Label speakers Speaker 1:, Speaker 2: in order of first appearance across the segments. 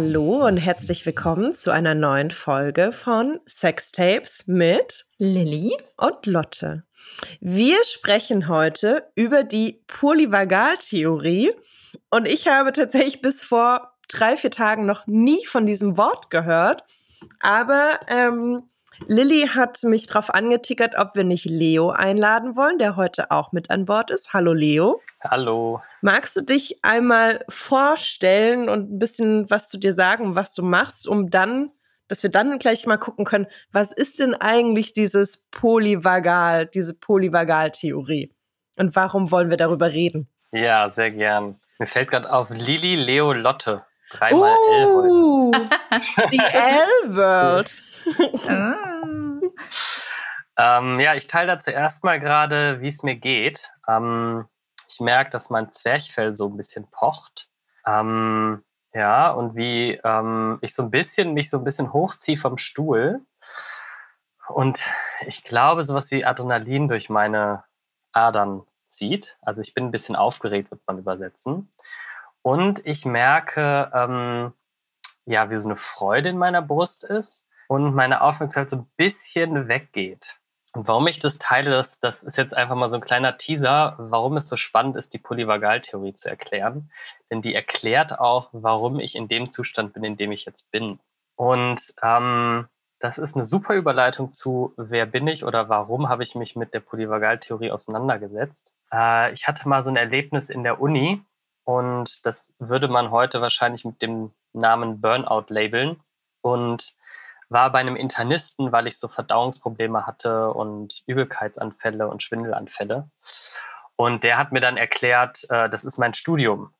Speaker 1: Hallo und herzlich willkommen zu einer neuen Folge von Sextapes mit
Speaker 2: Lilly
Speaker 1: und Lotte. Wir sprechen heute über die Polyvagaltheorie und ich habe tatsächlich bis vor drei, vier Tagen noch nie von diesem Wort gehört, aber ähm, Lilly hat mich darauf angetickert, ob wir nicht Leo einladen wollen, der heute auch mit an Bord ist. Hallo Leo.
Speaker 3: Hallo.
Speaker 1: Magst du dich einmal vorstellen und ein bisschen was zu dir sagen, was du machst, um dann, dass wir dann gleich mal gucken können, was ist denn eigentlich dieses Polyvagal, diese Polyvagaltheorie? Und warum wollen wir darüber reden?
Speaker 3: Ja, sehr gern. Mir fällt gerade auf Lili, Leo, Lotte. Dreimal uh,
Speaker 1: L heute. Die L-World.
Speaker 3: Ah. ähm, ja, ich teile da zuerst mal gerade, wie es mir geht. Ähm, ich merke, dass mein Zwerchfell so ein bisschen pocht. Ähm, ja, und wie ähm, ich so ein bisschen, mich so ein bisschen hochziehe vom Stuhl. Und ich glaube, sowas wie Adrenalin durch meine Adern zieht. Also ich bin ein bisschen aufgeregt, wird man übersetzen. Und ich merke, ähm, ja, wie so eine Freude in meiner Brust ist und meine Aufmerksamkeit so ein bisschen weggeht. Und warum ich das teile, das, das ist jetzt einfach mal so ein kleiner Teaser, warum es so spannend ist, die Polyvagaltheorie zu erklären. Denn die erklärt auch, warum ich in dem Zustand bin, in dem ich jetzt bin. Und ähm, das ist eine super Überleitung zu, wer bin ich oder warum habe ich mich mit der Polyvagaltheorie auseinandergesetzt. Äh, ich hatte mal so ein Erlebnis in der Uni und das würde man heute wahrscheinlich mit dem Namen Burnout labeln. Und war bei einem Internisten, weil ich so Verdauungsprobleme hatte und Übelkeitsanfälle und Schwindelanfälle. Und der hat mir dann erklärt, äh, das ist mein Studium,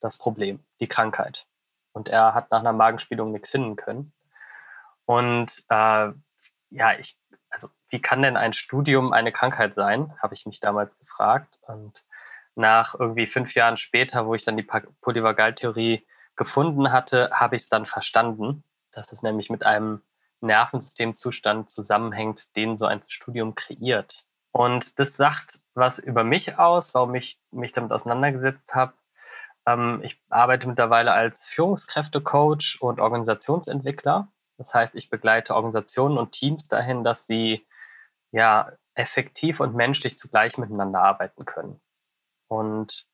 Speaker 3: das Problem, die Krankheit. Und er hat nach einer Magenspielung nichts finden können. Und äh, ja, ich, also wie kann denn ein Studium eine Krankheit sein, habe ich mich damals gefragt. Und nach irgendwie fünf Jahren später, wo ich dann die Polyvagaltheorie gefunden hatte, habe ich es dann verstanden dass es nämlich mit einem Nervensystemzustand zusammenhängt, den so ein Studium kreiert. Und das sagt was über mich aus, warum ich mich damit auseinandergesetzt habe. Ähm, ich arbeite mittlerweile als Führungskräftecoach und Organisationsentwickler. Das heißt, ich begleite Organisationen und Teams dahin, dass sie ja effektiv und menschlich zugleich miteinander arbeiten können. Und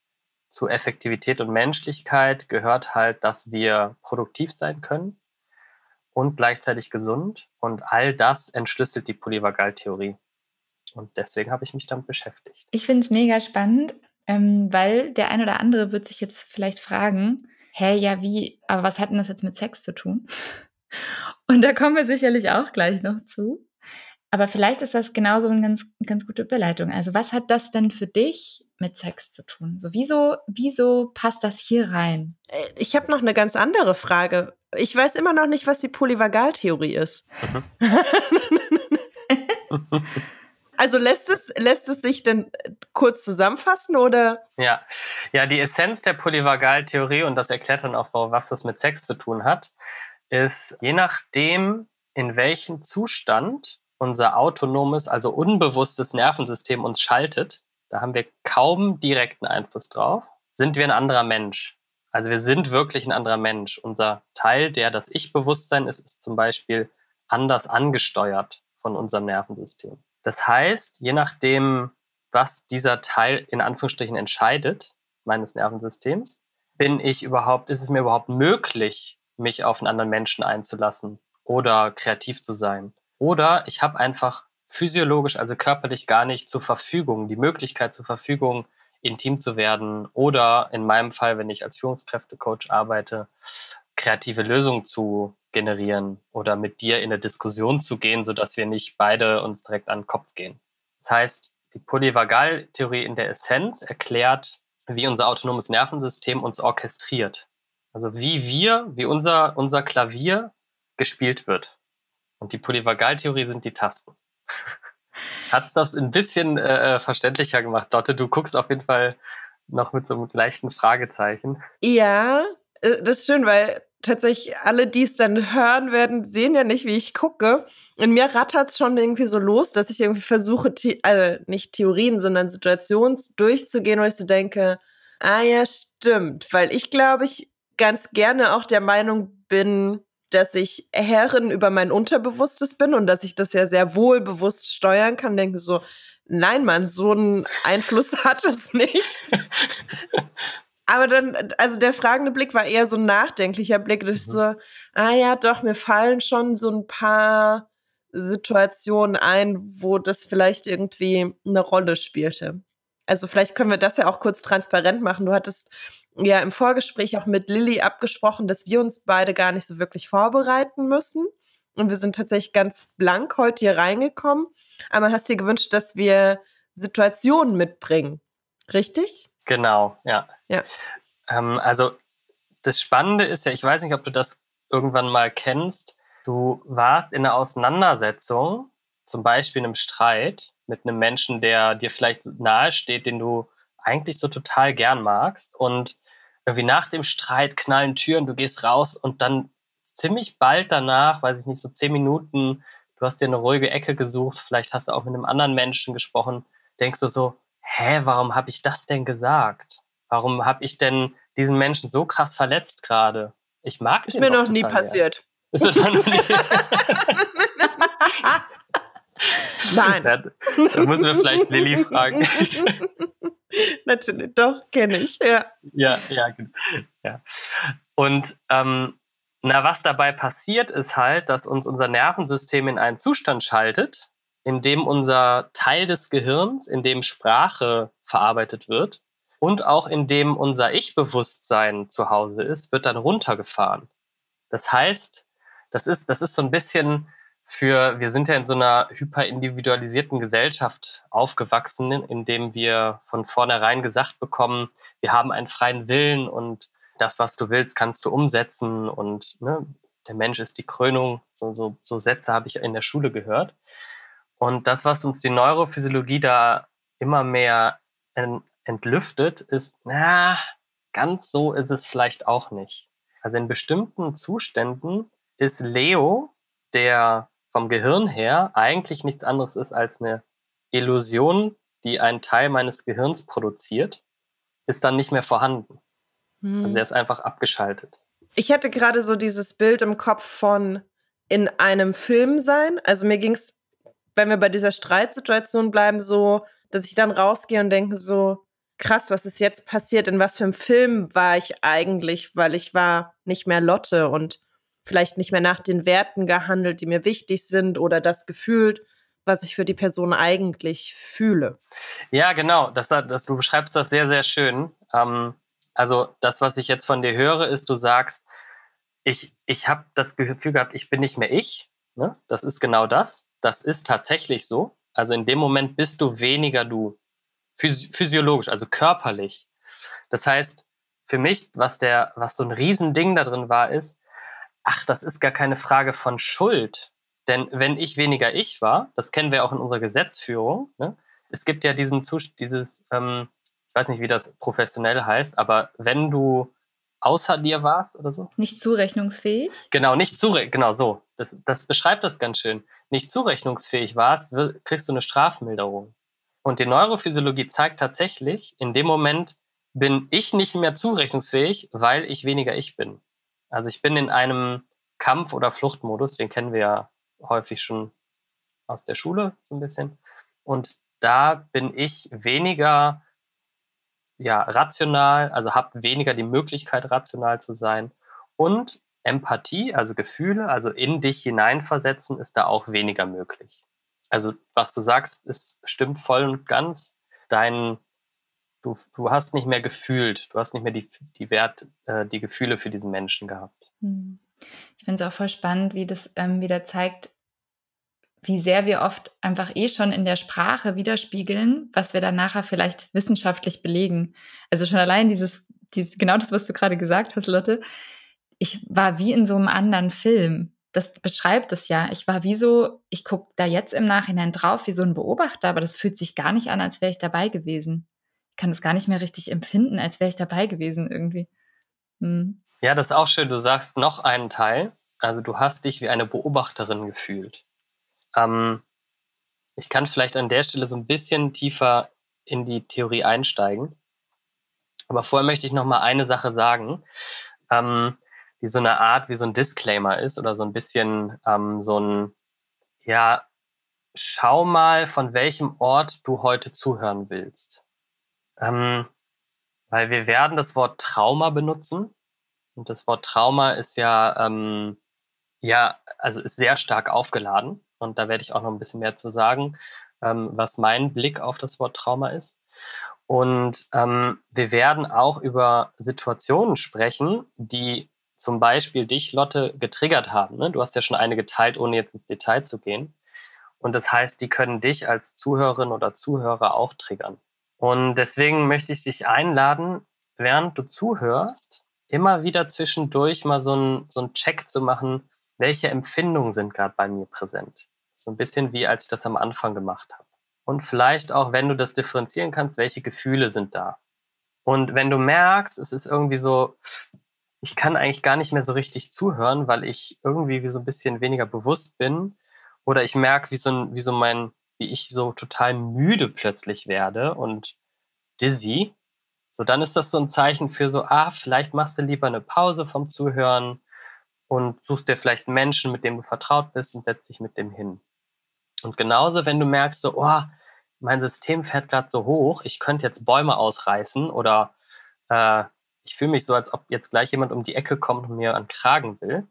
Speaker 3: zu Effektivität und Menschlichkeit gehört halt, dass wir produktiv sein können, und gleichzeitig gesund. Und all das entschlüsselt die Polyvagaltheorie. Und deswegen habe ich mich damit beschäftigt.
Speaker 2: Ich finde es mega spannend, ähm, weil der ein oder andere wird sich jetzt vielleicht fragen, hä, ja, wie, aber was hat denn das jetzt mit Sex zu tun? Und da kommen wir sicherlich auch gleich noch zu. Aber vielleicht ist das genauso eine ganz, ganz gute Überleitung. Also was hat das denn für dich mit Sex zu tun? So, wieso, wieso passt das hier rein?
Speaker 1: Äh, ich habe noch eine ganz andere Frage. Ich weiß immer noch nicht, was die Polyvagaltheorie ist. also lässt es, lässt es sich denn kurz zusammenfassen oder?
Speaker 3: Ja. ja, die Essenz der Polyvagaltheorie, und das erklärt dann auch, was das mit Sex zu tun hat, ist, je nachdem, in welchem Zustand unser autonomes, also unbewusstes Nervensystem uns schaltet, da haben wir kaum direkten Einfluss drauf, sind wir ein anderer Mensch. Also wir sind wirklich ein anderer Mensch. Unser Teil, der das Ich-Bewusstsein ist, ist zum Beispiel anders angesteuert von unserem Nervensystem. Das heißt, je nachdem, was dieser Teil in Anführungsstrichen entscheidet, meines Nervensystems, bin ich überhaupt, ist es mir überhaupt möglich, mich auf einen anderen Menschen einzulassen oder kreativ zu sein? Oder ich habe einfach physiologisch, also körperlich gar nicht zur Verfügung, die Möglichkeit zur Verfügung, intim zu werden oder in meinem Fall, wenn ich als Führungskräftecoach arbeite, kreative Lösungen zu generieren oder mit dir in eine Diskussion zu gehen, sodass wir nicht beide uns direkt an den Kopf gehen. Das heißt, die Polyvagaltheorie in der Essenz erklärt, wie unser autonomes Nervensystem uns orchestriert. Also wie wir, wie unser, unser Klavier gespielt wird. Und die Polyvagaltheorie sind die Tasten. Hat es das ein bisschen äh, verständlicher gemacht, Dotte? Du guckst auf jeden Fall noch mit so einem leichten Fragezeichen.
Speaker 1: Ja, äh, das ist schön, weil tatsächlich alle, die es dann hören werden, sehen ja nicht, wie ich gucke. In mir rattert es schon irgendwie so los, dass ich irgendwie versuche, also nicht Theorien, sondern Situationen durchzugehen, wo ich so denke, ah ja, stimmt. Weil ich glaube, ich ganz gerne auch der Meinung bin, dass ich Herrin über mein Unterbewusstes bin und dass ich das ja sehr wohl bewusst steuern kann, denke so, nein, Mann, so einen Einfluss hat es nicht. Aber dann, also der fragende Blick war eher so ein nachdenklicher Blick. Das mhm. so, ah ja, doch, mir fallen schon so ein paar Situationen ein, wo das vielleicht irgendwie eine Rolle spielte. Also vielleicht können wir das ja auch kurz transparent machen. Du hattest ja im Vorgespräch auch mit Lilly abgesprochen, dass wir uns beide gar nicht so wirklich vorbereiten müssen. Und wir sind tatsächlich ganz blank heute hier reingekommen. Aber hast dir gewünscht, dass wir Situationen mitbringen. Richtig?
Speaker 3: Genau, ja.
Speaker 1: ja.
Speaker 3: Ähm, also das Spannende ist ja, ich weiß nicht, ob du das irgendwann mal kennst. Du warst in einer Auseinandersetzung, zum Beispiel in einem Streit mit einem Menschen, der dir vielleicht nahe steht, den du eigentlich so total gern magst. Und irgendwie nach dem Streit knallen Türen, du gehst raus und dann ziemlich bald danach, weiß ich nicht, so zehn Minuten, du hast dir eine ruhige Ecke gesucht, vielleicht hast du auch mit einem anderen Menschen gesprochen, denkst du so, hä, warum habe ich das denn gesagt? Warum habe ich denn diesen Menschen so krass verletzt gerade? Ich mag
Speaker 1: Ist mir noch nie passiert.
Speaker 3: Ist mir noch nie.
Speaker 1: Nein.
Speaker 3: Da, da müssen wir vielleicht Lilly fragen.
Speaker 1: Natürlich, doch, kenne ich, ja.
Speaker 3: Ja, ja, ja. Und ähm, na, was dabei passiert, ist halt, dass uns unser Nervensystem in einen Zustand schaltet, in dem unser Teil des Gehirns, in dem Sprache verarbeitet wird und auch in dem unser Ich-Bewusstsein zu Hause ist, wird dann runtergefahren. Das heißt, das ist, das ist so ein bisschen für, wir sind ja in so einer hyperindividualisierten Gesellschaft aufgewachsen, in dem wir von vornherein gesagt bekommen, wir haben einen freien Willen und das, was du willst, kannst du umsetzen und ne, der Mensch ist die Krönung. So, so, so Sätze habe ich in der Schule gehört. Und das, was uns die Neurophysiologie da immer mehr entlüftet, ist, na, ganz so ist es vielleicht auch nicht. Also in bestimmten Zuständen ist Leo, der vom Gehirn her eigentlich nichts anderes ist als eine Illusion, die ein Teil meines Gehirns produziert, ist dann nicht mehr vorhanden. Hm. Also er ist einfach abgeschaltet.
Speaker 1: Ich hatte gerade so dieses Bild im Kopf von in einem Film sein. Also mir ging es, wenn wir bei dieser Streitsituation bleiben, so, dass ich dann rausgehe und denke so, krass, was ist jetzt passiert? In was für einem Film war ich eigentlich? Weil ich war nicht mehr Lotte und vielleicht nicht mehr nach den Werten gehandelt, die mir wichtig sind oder das gefühlt, was ich für die Person eigentlich fühle.
Speaker 3: Ja, genau. Das, das, du beschreibst das sehr, sehr schön. Ähm, also das, was ich jetzt von dir höre, ist, du sagst, ich, ich habe das Gefühl gehabt, ich bin nicht mehr ich. Ne? Das ist genau das. Das ist tatsächlich so. Also in dem Moment bist du weniger du. Physi physiologisch, also körperlich. Das heißt, für mich, was, der, was so ein Riesending da drin war, ist, ach, das ist gar keine Frage von Schuld. Denn wenn ich weniger ich war, das kennen wir auch in unserer Gesetzführung, ne? es gibt ja diesen Zustand, dieses, ähm, ich weiß nicht, wie das professionell heißt, aber wenn du außer dir warst oder so?
Speaker 2: Nicht zurechnungsfähig?
Speaker 3: Genau, nicht zurechnungsfähig, genau so. Das, das beschreibt das ganz schön. Nicht zurechnungsfähig warst, kriegst du eine Strafmilderung. Und die Neurophysiologie zeigt tatsächlich, in dem Moment bin ich nicht mehr zurechnungsfähig, weil ich weniger ich bin. Also ich bin in einem Kampf- oder Fluchtmodus, den kennen wir ja häufig schon aus der Schule so ein bisschen. Und da bin ich weniger ja, rational, also habe weniger die Möglichkeit, rational zu sein. Und Empathie, also Gefühle, also in dich hineinversetzen, ist da auch weniger möglich. Also was du sagst, ist stimmt voll und ganz. Dein, du, du hast nicht mehr gefühlt, du hast nicht mehr die, die Wert, äh, die Gefühle für diesen Menschen gehabt. Hm.
Speaker 2: Ich finde es auch voll spannend, wie das ähm, wieder zeigt, wie sehr wir oft einfach eh schon in der Sprache widerspiegeln, was wir dann nachher vielleicht wissenschaftlich belegen. Also schon allein dieses, dieses genau das, was du gerade gesagt hast, Lotte. Ich war wie in so einem anderen Film. Das beschreibt es ja. Ich war wie so, ich gucke da jetzt im Nachhinein drauf wie so ein Beobachter, aber das fühlt sich gar nicht an, als wäre ich dabei gewesen. Ich kann es gar nicht mehr richtig empfinden, als wäre ich dabei gewesen irgendwie.
Speaker 3: Hm. Ja, das ist auch schön. Du sagst noch einen Teil. Also du hast dich wie eine Beobachterin gefühlt. Ähm, ich kann vielleicht an der Stelle so ein bisschen tiefer in die Theorie einsteigen. Aber vorher möchte ich noch mal eine Sache sagen. ähm, die so eine Art wie so ein Disclaimer ist oder so ein bisschen ähm, so ein, ja, schau mal, von welchem Ort du heute zuhören willst. Ähm, weil wir werden das Wort Trauma benutzen. Und das Wort Trauma ist ja, ähm, ja, also ist sehr stark aufgeladen. Und da werde ich auch noch ein bisschen mehr zu sagen, ähm, was mein Blick auf das Wort Trauma ist. Und ähm, wir werden auch über Situationen sprechen, die zum Beispiel dich, Lotte, getriggert haben. Ne? Du hast ja schon eine geteilt, ohne jetzt ins Detail zu gehen. Und das heißt, die können dich als Zuhörerin oder Zuhörer auch triggern. Und deswegen möchte ich dich einladen, während du zuhörst, immer wieder zwischendurch mal so einen so Check zu machen, welche Empfindungen sind gerade bei mir präsent. So ein bisschen wie als ich das am Anfang gemacht habe. Und vielleicht auch, wenn du das differenzieren kannst, welche Gefühle sind da. Und wenn du merkst, es ist irgendwie so, ich kann eigentlich gar nicht mehr so richtig zuhören, weil ich irgendwie wie so ein bisschen weniger bewusst bin. Oder ich merke, wie so, wie so mein, wie ich so total müde plötzlich werde und dizzy. So, dann ist das so ein Zeichen für so, ah, vielleicht machst du lieber eine Pause vom Zuhören und suchst dir vielleicht einen Menschen, mit dem du vertraut bist und setzt dich mit dem hin. Und genauso, wenn du merkst, so, oh, mein System fährt gerade so hoch, ich könnte jetzt Bäume ausreißen oder äh, ich fühle mich so, als ob jetzt gleich jemand um die Ecke kommt und mir an Kragen will,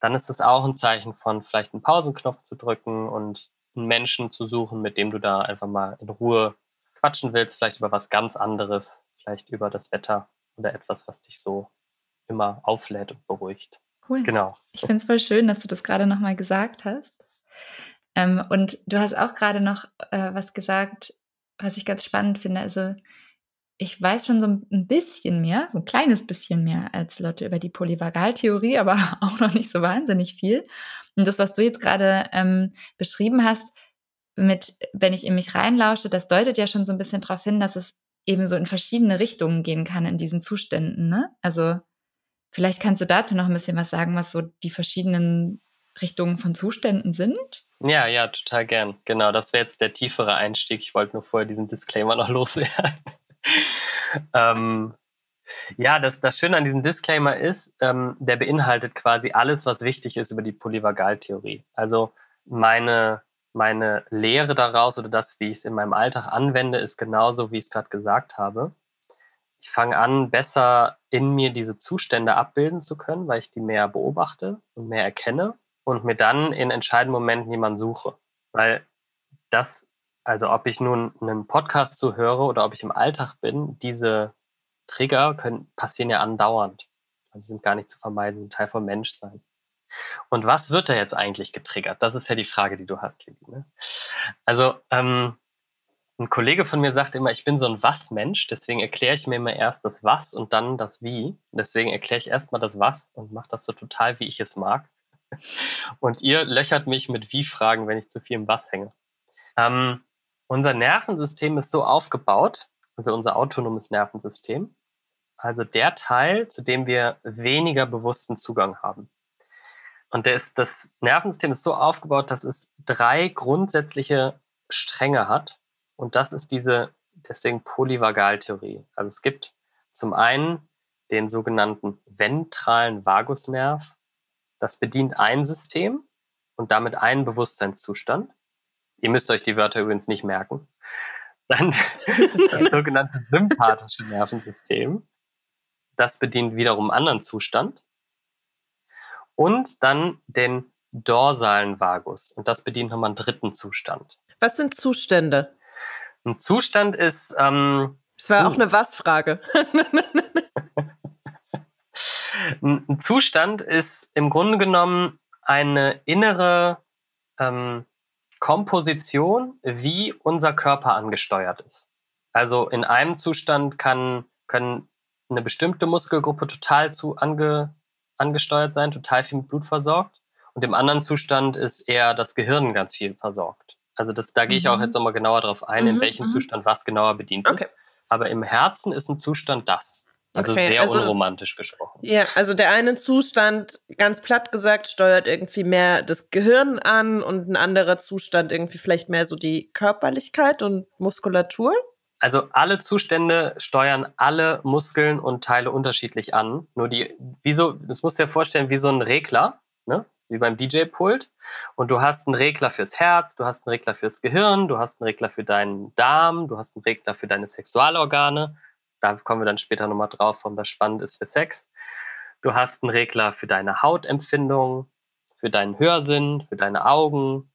Speaker 3: dann ist das auch ein Zeichen von vielleicht einen Pausenknopf zu drücken und einen Menschen zu suchen, mit dem du da einfach mal in Ruhe quatschen willst, vielleicht über was ganz anderes, vielleicht über das Wetter oder etwas, was dich so immer auflädt und beruhigt.
Speaker 2: Cool. Genau. Ich finde es voll schön, dass du das gerade nochmal gesagt hast. Ähm, und du hast auch gerade noch äh, was gesagt, was ich ganz spannend finde. Also ich weiß schon so ein bisschen mehr, so ein kleines bisschen mehr als Leute über die Polyvagaltheorie, aber auch noch nicht so wahnsinnig viel. Und das, was du jetzt gerade ähm, beschrieben hast, mit, wenn ich in mich reinlausche, das deutet ja schon so ein bisschen darauf hin, dass es eben so in verschiedene Richtungen gehen kann in diesen Zuständen. Ne? Also vielleicht kannst du dazu noch ein bisschen was sagen, was so die verschiedenen Richtungen von Zuständen sind.
Speaker 3: Ja, ja, total gern. Genau, das wäre jetzt der tiefere Einstieg. Ich wollte nur vorher diesen Disclaimer noch loswerden. ähm, ja, das, das Schöne an diesem Disclaimer ist, ähm, der beinhaltet quasi alles, was wichtig ist über die Polyvagaltheorie. Also meine, meine Lehre daraus oder das, wie ich es in meinem Alltag anwende, ist genauso, wie ich es gerade gesagt habe. Ich fange an, besser in mir diese Zustände abbilden zu können, weil ich die mehr beobachte und mehr erkenne und mir dann in entscheidenden Momenten jemanden suche. Weil das also ob ich nun einen Podcast zuhöre oder ob ich im Alltag bin, diese Trigger können, passieren ja andauernd. Also sind gar nicht zu vermeiden, sind Teil vom Menschsein. Und was wird da jetzt eigentlich getriggert? Das ist ja die Frage, die du hast, Lili. Ne? Also ähm, ein Kollege von mir sagt immer, ich bin so ein Was-Mensch, deswegen erkläre ich mir immer erst das Was und dann das Wie. Deswegen erkläre ich erstmal das Was und mache das so total, wie ich es mag. Und ihr löchert mich mit Wie-Fragen, wenn ich zu viel im Was hänge. Ähm, unser Nervensystem ist so aufgebaut, also unser autonomes Nervensystem, also der Teil, zu dem wir weniger bewussten Zugang haben. Und ist, das Nervensystem ist so aufgebaut, dass es drei grundsätzliche Stränge hat. Und das ist diese, deswegen Polyvagaltheorie. Also es gibt zum einen den sogenannten ventralen Vagusnerv. Das bedient ein System und damit einen Bewusstseinszustand. Ihr müsst euch die Wörter übrigens nicht merken. Dann das sogenannte sympathische Nervensystem. Das bedient wiederum einen anderen Zustand. Und dann den dorsalen Vagus. Und das bedient nochmal einen dritten Zustand.
Speaker 1: Was sind Zustände?
Speaker 3: Ein Zustand ist. Ähm,
Speaker 1: das war auch uh. eine Was-Frage.
Speaker 3: ein Zustand ist im Grunde genommen eine innere ähm, Komposition, wie unser Körper angesteuert ist. Also in einem Zustand kann, können eine bestimmte Muskelgruppe total zu ange, angesteuert sein, total viel mit Blut versorgt. Und im anderen Zustand ist eher das Gehirn ganz viel versorgt. Also das, da gehe ich auch mhm. jetzt nochmal genauer drauf ein, in mhm, welchem mhm. Zustand was genauer bedient okay. ist. Aber im Herzen ist ein Zustand das. Also okay, sehr also, unromantisch gesprochen.
Speaker 1: Ja, also der eine Zustand, ganz platt gesagt, steuert irgendwie mehr das Gehirn an und ein anderer Zustand irgendwie vielleicht mehr so die Körperlichkeit und Muskulatur.
Speaker 3: Also alle Zustände steuern alle Muskeln und Teile unterschiedlich an. Nur die, wie so, das musst du dir vorstellen, wie so ein Regler, ne? wie beim DJ-Pult. Und du hast einen Regler fürs Herz, du hast einen Regler fürs Gehirn, du hast einen Regler für deinen Darm, du hast einen Regler für deine Sexualorgane. Da kommen wir dann später nochmal drauf, warum das spannend ist für Sex. Du hast einen Regler für deine Hautempfindung, für deinen Hörsinn, für deine Augen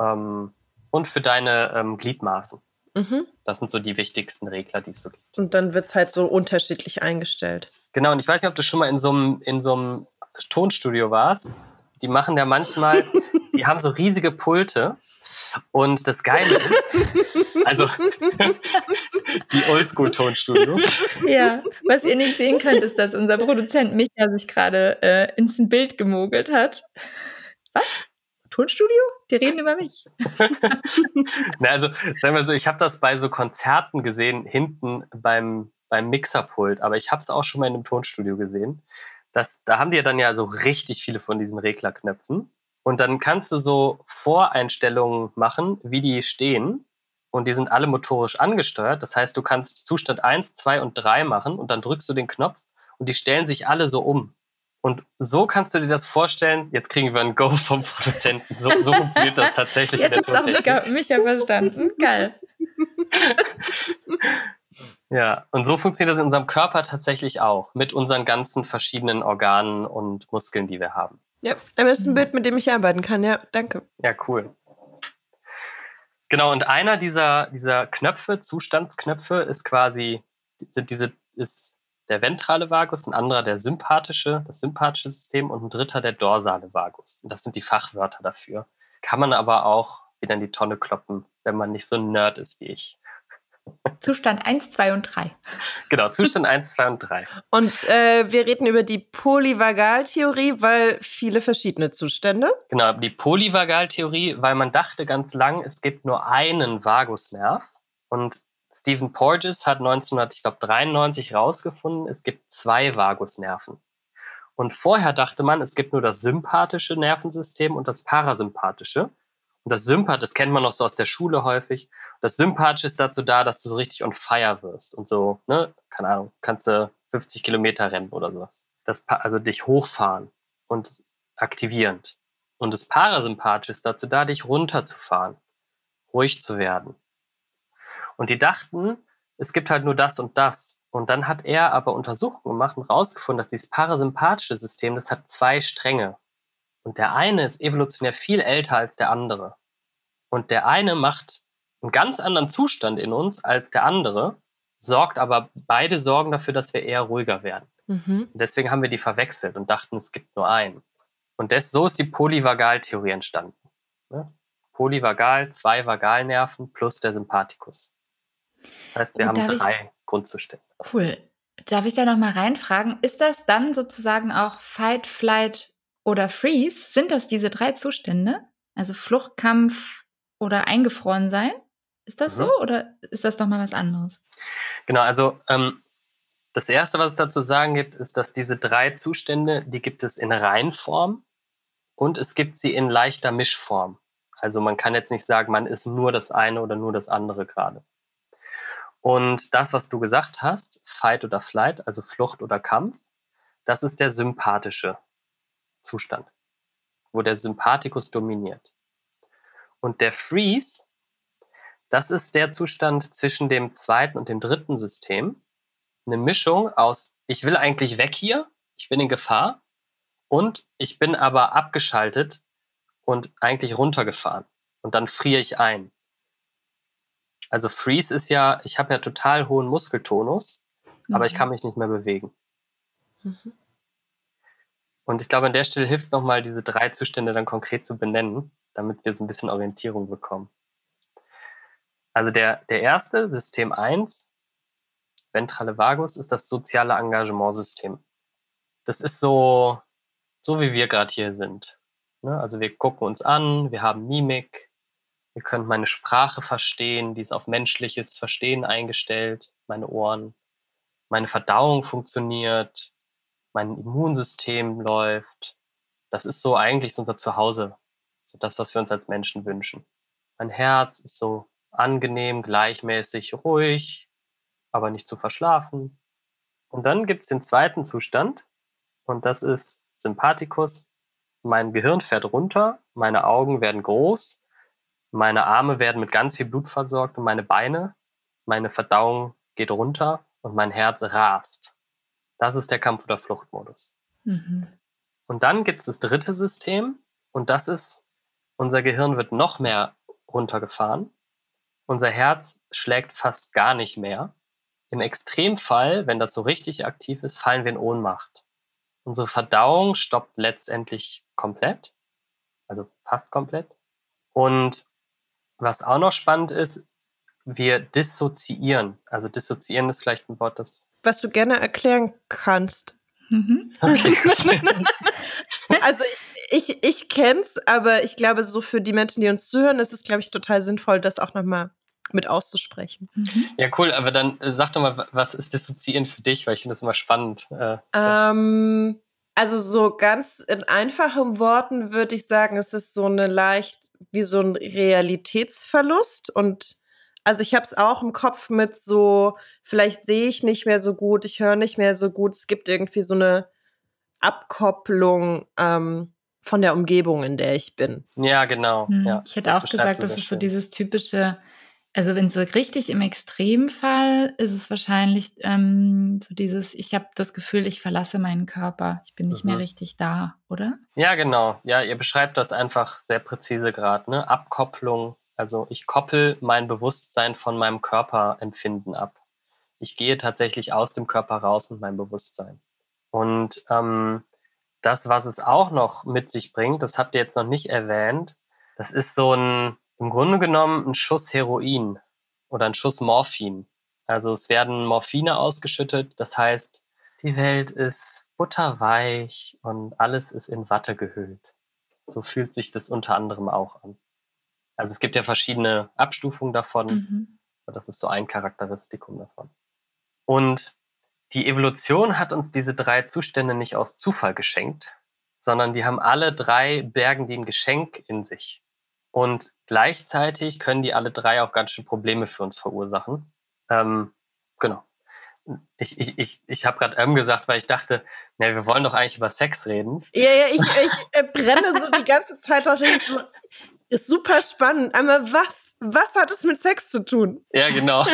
Speaker 3: ähm, und für deine ähm, Gliedmaßen. Mhm. Das sind so die wichtigsten Regler, die es so gibt.
Speaker 1: Und dann wird es halt so unterschiedlich eingestellt.
Speaker 3: Genau, und ich weiß nicht, ob du schon mal in so einem, in so einem Tonstudio warst. Die machen ja manchmal, die haben so riesige Pulte. Und das Geile ist, also die Oldschool-Tonstudios.
Speaker 2: Ja, was ihr nicht sehen könnt, ist, dass unser Produzent Micha sich gerade äh, ins Bild gemogelt hat. Was? Tonstudio? Die reden über mich.
Speaker 3: Na, also, sagen wir so, ich habe das bei so Konzerten gesehen, hinten beim, beim Mixerpult, aber ich habe es auch schon mal in einem Tonstudio gesehen. Das, da haben die ja dann ja so richtig viele von diesen Reglerknöpfen. Und dann kannst du so Voreinstellungen machen, wie die stehen. Und die sind alle motorisch angesteuert. Das heißt, du kannst Zustand 1, 2 und 3 machen und dann drückst du den Knopf und die stellen sich alle so um. Und so kannst du dir das vorstellen. Jetzt kriegen wir ein Go vom Produzenten. So, so funktioniert das tatsächlich.
Speaker 2: Jetzt hat auch Micha, Micha verstanden. Geil.
Speaker 3: ja, und so funktioniert das in unserem Körper tatsächlich auch. Mit unseren ganzen verschiedenen Organen und Muskeln, die wir haben.
Speaker 1: Ja, aber das ist ein Bild, mit dem ich arbeiten kann. Ja, danke.
Speaker 3: Ja, cool. Genau, und einer dieser, dieser Knöpfe, Zustandsknöpfe, ist quasi, sind diese, ist der ventrale Vagus, ein anderer der sympathische, das sympathische System und ein dritter der dorsale Vagus. Und das sind die Fachwörter dafür. Kann man aber auch wieder in die Tonne kloppen, wenn man nicht so ein Nerd ist wie ich.
Speaker 2: Zustand 1, 2 und 3.
Speaker 3: Genau, Zustand 1, 2 und 3.
Speaker 1: Und äh, wir reden über die Polyvagaltheorie, weil viele verschiedene Zustände.
Speaker 3: Genau, die Polyvagaltheorie, weil man dachte ganz lang, es gibt nur einen Vagusnerv. Und Stephen Porges hat 1993 herausgefunden, es gibt zwei Vagusnerven. Und vorher dachte man, es gibt nur das sympathische Nervensystem und das parasympathische. Und das Sympath, das kennt man noch so aus der Schule häufig. Das Sympathische ist dazu da, dass du so richtig on fire wirst und so, ne, keine Ahnung, kannst du 50 Kilometer rennen oder sowas. Das, also dich hochfahren und aktivierend. Und das Parasympathische ist dazu da, dich runterzufahren, ruhig zu werden. Und die dachten, es gibt halt nur das und das. Und dann hat er aber Untersuchungen gemacht und rausgefunden, dass dieses parasympathische System, das hat zwei Stränge. Und der eine ist evolutionär viel älter als der andere. Und der eine macht einen ganz anderen Zustand in uns als der andere, sorgt aber, beide sorgen dafür, dass wir eher ruhiger werden. Mhm. deswegen haben wir die verwechselt und dachten, es gibt nur einen. Und das, so ist die Polyvagaltheorie entstanden. Ne? Polyvagal, zwei Vagalnerven plus der Sympathikus. Das heißt, wir und haben drei ich, Grundzustände.
Speaker 2: Cool. Darf ich da nochmal reinfragen? Ist das dann sozusagen auch Fight, Flight oder Freeze? Sind das diese drei Zustände? Also Flucht, Kampf oder eingefroren sein? Ist das mhm. so oder ist das doch mal was anderes?
Speaker 3: Genau, also ähm, das Erste, was es dazu sagen gibt, ist, dass diese drei Zustände, die gibt es in Reinform und es gibt sie in leichter Mischform. Also man kann jetzt nicht sagen, man ist nur das eine oder nur das andere gerade. Und das, was du gesagt hast, Fight oder Flight, also Flucht oder Kampf, das ist der sympathische Zustand, wo der Sympathikus dominiert. Und der Freeze, das ist der Zustand zwischen dem zweiten und dem dritten System. Eine Mischung aus, ich will eigentlich weg hier, ich bin in Gefahr und ich bin aber abgeschaltet und eigentlich runtergefahren. Und dann friere ich ein. Also Freeze ist ja, ich habe ja total hohen Muskeltonus, mhm. aber ich mhm. kann mich nicht mehr bewegen. Mhm. Und ich glaube, an der Stelle hilft es nochmal, diese drei Zustände dann konkret zu benennen, damit wir so ein bisschen Orientierung bekommen. Also der, der erste, System 1, ventrale Vagus, ist das soziale Engagementsystem. Das ist so, so wie wir gerade hier sind. Ne? Also wir gucken uns an, wir haben Mimik, wir können meine Sprache verstehen, die ist auf menschliches Verstehen eingestellt, meine Ohren, meine Verdauung funktioniert, mein Immunsystem läuft. Das ist so eigentlich unser Zuhause, so das, was wir uns als Menschen wünschen. Mein Herz ist so angenehm, gleichmäßig, ruhig, aber nicht zu verschlafen. Und dann gibt es den zweiten Zustand und das ist Sympathikus. Mein Gehirn fährt runter, meine Augen werden groß, meine Arme werden mit ganz viel Blut versorgt und meine Beine, meine Verdauung geht runter und mein Herz rast. Das ist der Kampf- oder Fluchtmodus. Mhm. Und dann gibt es das dritte System und das ist, unser Gehirn wird noch mehr runtergefahren. Unser Herz schlägt fast gar nicht mehr. Im Extremfall, wenn das so richtig aktiv ist, fallen wir in Ohnmacht. Unsere Verdauung stoppt letztendlich komplett, also fast komplett. Und was auch noch spannend ist, wir dissoziieren. Also dissoziieren ist vielleicht ein Wort, das.
Speaker 1: Was du gerne erklären kannst. Mhm. Okay, also ich, ich kenne es, aber ich glaube, so für die Menschen, die uns zuhören, ist es, glaube ich, total sinnvoll, das auch nochmal mit auszusprechen.
Speaker 3: Mhm. Ja, cool, aber dann äh, sag doch mal, was ist Dissoziieren für dich, weil ich finde das immer spannend.
Speaker 1: Äh, ähm, also so ganz in einfachen Worten würde ich sagen, es ist so eine leicht, wie so ein Realitätsverlust und also ich habe es auch im Kopf mit so, vielleicht sehe ich nicht mehr so gut, ich höre nicht mehr so gut, es gibt irgendwie so eine Abkopplung ähm, von der Umgebung, in der ich bin.
Speaker 3: Ja, genau.
Speaker 2: Mhm.
Speaker 3: Ja,
Speaker 2: ich hätte auch gesagt, das ist so dieses typische, also wenn so richtig im Extremfall ist es wahrscheinlich ähm, so dieses, ich habe das Gefühl, ich verlasse meinen Körper, ich bin nicht mhm. mehr richtig da, oder?
Speaker 3: Ja, genau. Ja, ihr beschreibt das einfach sehr präzise gerade, ne? Abkopplung. Also ich koppel mein Bewusstsein von meinem Körperempfinden ab. Ich gehe tatsächlich aus dem Körper raus mit meinem Bewusstsein. Und ähm, das, was es auch noch mit sich bringt, das habt ihr jetzt noch nicht erwähnt, das ist so ein, im Grunde genommen ein Schuss Heroin oder ein Schuss Morphin. Also es werden Morphine ausgeschüttet, das heißt, die Welt ist butterweich und alles ist in Watte gehüllt. So fühlt sich das unter anderem auch an. Also es gibt ja verschiedene Abstufungen davon, mhm. das ist so ein Charakteristikum davon. Und die Evolution hat uns diese drei Zustände nicht aus Zufall geschenkt, sondern die haben alle drei Bergen die ein Geschenk in sich. Und gleichzeitig können die alle drei auch ganz schön Probleme für uns verursachen. Ähm, genau. Ich, ich, ich, ich habe gerade ähm gesagt, weil ich dachte, na, wir wollen doch eigentlich über Sex reden.
Speaker 1: Ja, ja, ich, ich äh, brenne so die ganze Zeit drauf. So, ist super spannend. Aber was, was hat es mit Sex zu tun?
Speaker 3: Ja, genau.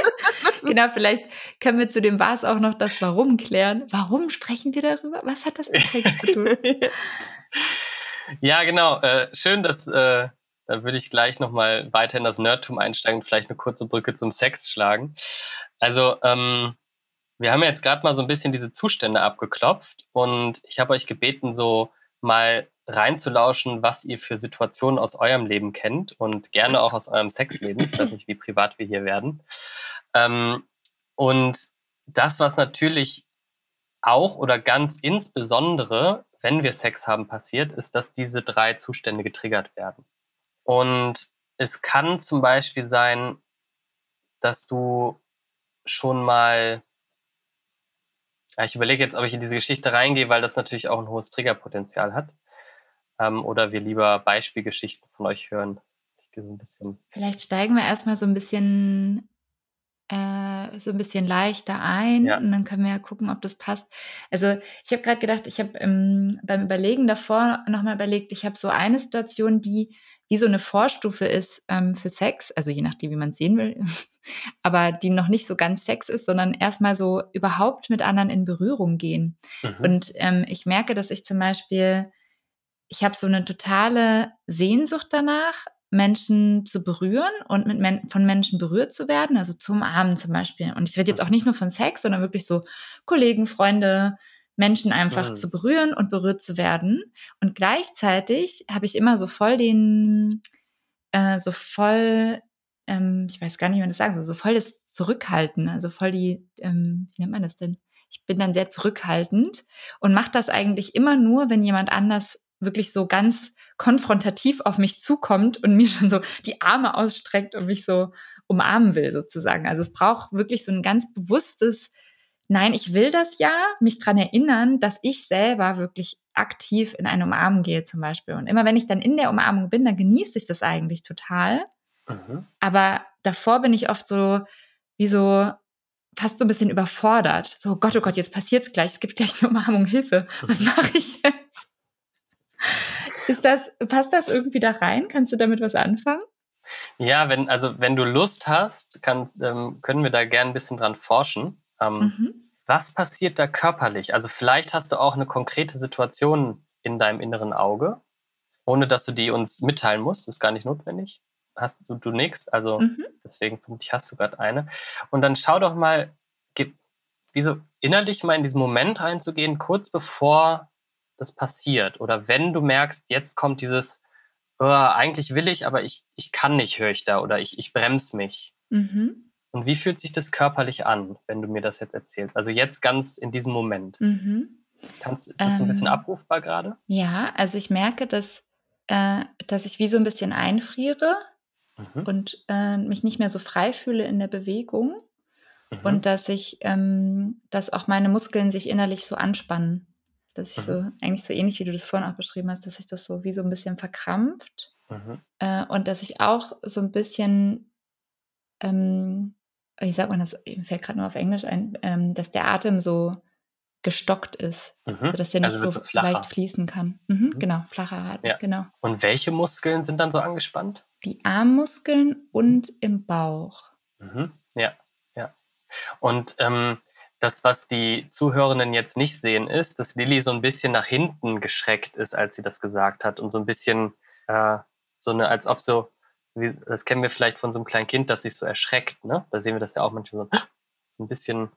Speaker 2: genau, vielleicht können wir zu dem Was auch noch das Warum klären. Warum sprechen wir darüber? Was hat das mit Sex zu tun?
Speaker 3: ja, genau. Äh, schön, dass äh, da würde ich gleich nochmal weiter in das Nerdtum einsteigen und vielleicht eine kurze Brücke zum Sex schlagen. Also, ähm, wir haben jetzt gerade mal so ein bisschen diese Zustände abgeklopft und ich habe euch gebeten, so mal reinzulauschen, was ihr für Situationen aus eurem Leben kennt und gerne auch aus eurem Sexleben. Ich weiß nicht, wie privat wir hier werden. Ähm, und das, was natürlich auch oder ganz insbesondere, wenn wir Sex haben, passiert, ist, dass diese drei Zustände getriggert werden. Und es kann zum Beispiel sein, dass du schon mal ich überlege jetzt, ob ich in diese Geschichte reingehe, weil das natürlich auch ein hohes Triggerpotenzial hat ähm, oder wir lieber Beispielgeschichten von euch hören.
Speaker 2: Vielleicht steigen wir erstmal so ein bisschen äh, so ein bisschen leichter ein ja. und dann können wir ja gucken, ob das passt. Also ich habe gerade gedacht, ich habe ähm, beim Überlegen davor nochmal überlegt, ich habe so eine Situation, die wie so eine Vorstufe ist ähm, für Sex, also je nachdem, wie man es sehen will, aber die noch nicht so ganz Sex ist, sondern erstmal so überhaupt mit anderen in Berührung gehen. Mhm. Und ähm, ich merke, dass ich zum Beispiel ich habe so eine totale Sehnsucht danach, Menschen zu berühren und mit Men von Menschen berührt zu werden, also zum Abend zum Beispiel. Und ich rede jetzt auch nicht nur von Sex, sondern wirklich so Kollegen, Freunde, Menschen einfach mhm. zu berühren und berührt zu werden. Und gleichzeitig habe ich immer so voll den, äh, so voll, ähm, ich weiß gar nicht, wie man das sagen soll, so voll das Zurückhalten, also voll die, ähm, wie nennt man das denn? Ich bin dann sehr zurückhaltend und mache das eigentlich immer nur, wenn jemand anders wirklich so ganz konfrontativ auf mich zukommt und mir schon so die Arme ausstreckt und mich so umarmen will, sozusagen. Also es braucht wirklich so ein ganz bewusstes, nein, ich will das ja, mich daran erinnern, dass ich selber wirklich aktiv in eine Umarmung gehe zum Beispiel. Und immer wenn ich dann in der Umarmung bin, dann genieße ich das eigentlich total. Mhm. Aber davor bin ich oft so, wie so, fast so ein bisschen überfordert. So, Gott, oh Gott, jetzt passiert's gleich, es gibt gleich eine Umarmung, Hilfe. Was mache ich jetzt? Ist das, passt das irgendwie da rein? Kannst du damit was anfangen?
Speaker 3: Ja, wenn, also wenn du Lust hast, kann, ähm, können wir da gerne ein bisschen dran forschen. Ähm, mhm. Was passiert da körperlich? Also vielleicht hast du auch eine konkrete Situation in deinem inneren Auge, ohne dass du die uns mitteilen musst, das ist gar nicht notwendig. Hast du, du nix, also mhm. deswegen vermutlich hast du gerade eine. Und dann schau doch mal, wie so innerlich mal in diesen Moment reinzugehen, kurz bevor das passiert. Oder wenn du merkst, jetzt kommt dieses, oh, eigentlich will ich, aber ich, ich kann nicht, höre ich da, oder ich, ich bremse mich. Mhm. Und wie fühlt sich das körperlich an, wenn du mir das jetzt erzählst? Also jetzt ganz in diesem Moment. Mhm. Kannst, ist das ähm, ein bisschen ähm, abrufbar gerade?
Speaker 2: Ja, also ich merke, dass, äh, dass ich wie so ein bisschen einfriere mhm. und äh, mich nicht mehr so frei fühle in der Bewegung. Mhm. Und dass ich, ähm, dass auch meine Muskeln sich innerlich so anspannen. Dass ich so, mhm. eigentlich so ähnlich wie du das vorhin auch beschrieben hast, dass sich das so wie so ein bisschen verkrampft. Mhm. Äh, und dass ich auch so ein bisschen ähm, wie sagt man das, fällt gerade nur auf Englisch ein, ähm, dass der Atem so gestockt ist, mhm. also dass der nicht also so leicht fließen kann. Mhm, mhm. Genau, flacher Atem, ja. genau.
Speaker 3: Und welche Muskeln sind dann so angespannt?
Speaker 2: Die Armmuskeln und im Bauch.
Speaker 3: Mhm. Ja, ja. Und ähm, das, was die Zuhörenden jetzt nicht sehen, ist, dass Lilly so ein bisschen nach hinten geschreckt ist, als sie das gesagt hat und so ein bisschen äh, so eine, als ob so wie, das kennen wir vielleicht von so einem kleinen Kind, das sich so erschreckt, ne? Da sehen wir das ja auch manchmal so, so ein bisschen.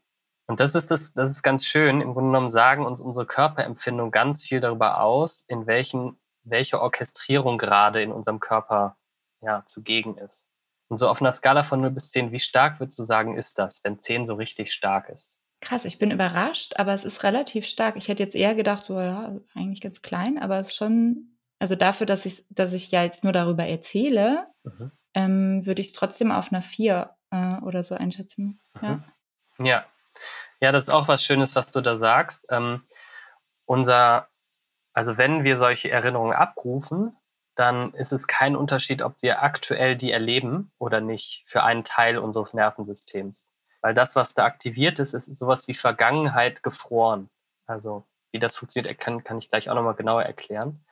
Speaker 3: Und das ist das, das ist ganz schön. Im Grunde genommen sagen uns unsere Körperempfindung ganz viel darüber aus, in welchen, welche Orchestrierung gerade in unserem Körper ja, zugegen ist. Und so auf einer Skala von 0 bis 10, wie stark würdest du sagen, ist das, wenn 10 so richtig stark ist?
Speaker 2: Krass, ich bin überrascht, aber es ist relativ stark. Ich hätte jetzt eher gedacht, oh ja, eigentlich ganz klein, aber es ist schon also dafür, dass ich, dass ich ja jetzt nur darüber erzähle, mhm. ähm, würde ich es trotzdem auf einer 4 äh, oder so einschätzen.
Speaker 3: Mhm. Ja. ja. Ja, das ist auch was Schönes, was du da sagst. Ähm, unser, also wenn wir solche Erinnerungen abrufen, dann ist es kein Unterschied, ob wir aktuell die erleben oder nicht für einen Teil unseres Nervensystems. Weil das, was da aktiviert ist, ist sowas wie Vergangenheit gefroren. Also wie das funktioniert, kann, kann ich gleich auch nochmal genauer erklären.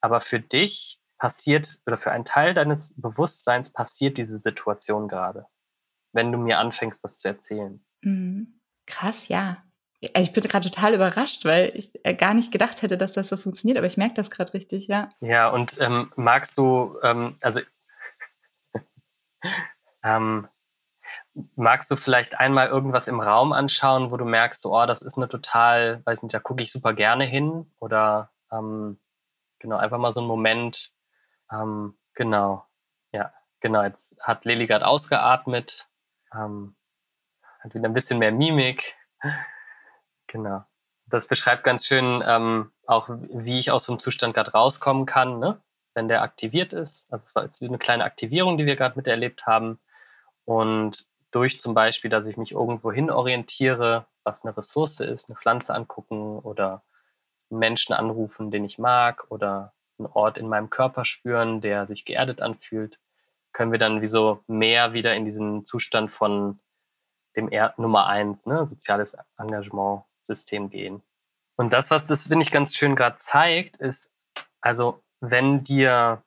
Speaker 3: Aber für dich passiert oder für einen Teil deines Bewusstseins passiert diese Situation gerade, wenn du mir anfängst, das zu erzählen.
Speaker 2: Mhm. Krass, ja. Ich bin gerade total überrascht, weil ich äh, gar nicht gedacht hätte, dass das so funktioniert, aber ich merke das gerade richtig, ja.
Speaker 3: Ja, und ähm, magst du, ähm, also ähm, magst du vielleicht einmal irgendwas im Raum anschauen, wo du merkst, oh, das ist eine total, weiß nicht, da gucke ich super gerne hin oder ähm, Genau, einfach mal so ein Moment. Ähm, genau, ja, genau. Jetzt hat Lili gerade ausgeatmet, ähm, hat wieder ein bisschen mehr Mimik. Genau. Das beschreibt ganz schön ähm, auch, wie ich aus so einem Zustand gerade rauskommen kann, ne? wenn der aktiviert ist. Also es war jetzt eine kleine Aktivierung, die wir gerade miterlebt haben. Und durch zum Beispiel, dass ich mich irgendwo hin orientiere, was eine Ressource ist, eine Pflanze angucken oder Menschen anrufen, den ich mag oder einen Ort in meinem Körper spüren, der sich geerdet anfühlt, können wir dann wie so mehr wieder in diesen Zustand von dem er Nummer eins, ne, soziales Engagement-System gehen. Und das, was das, finde ich, ganz schön gerade zeigt, ist, also wenn dir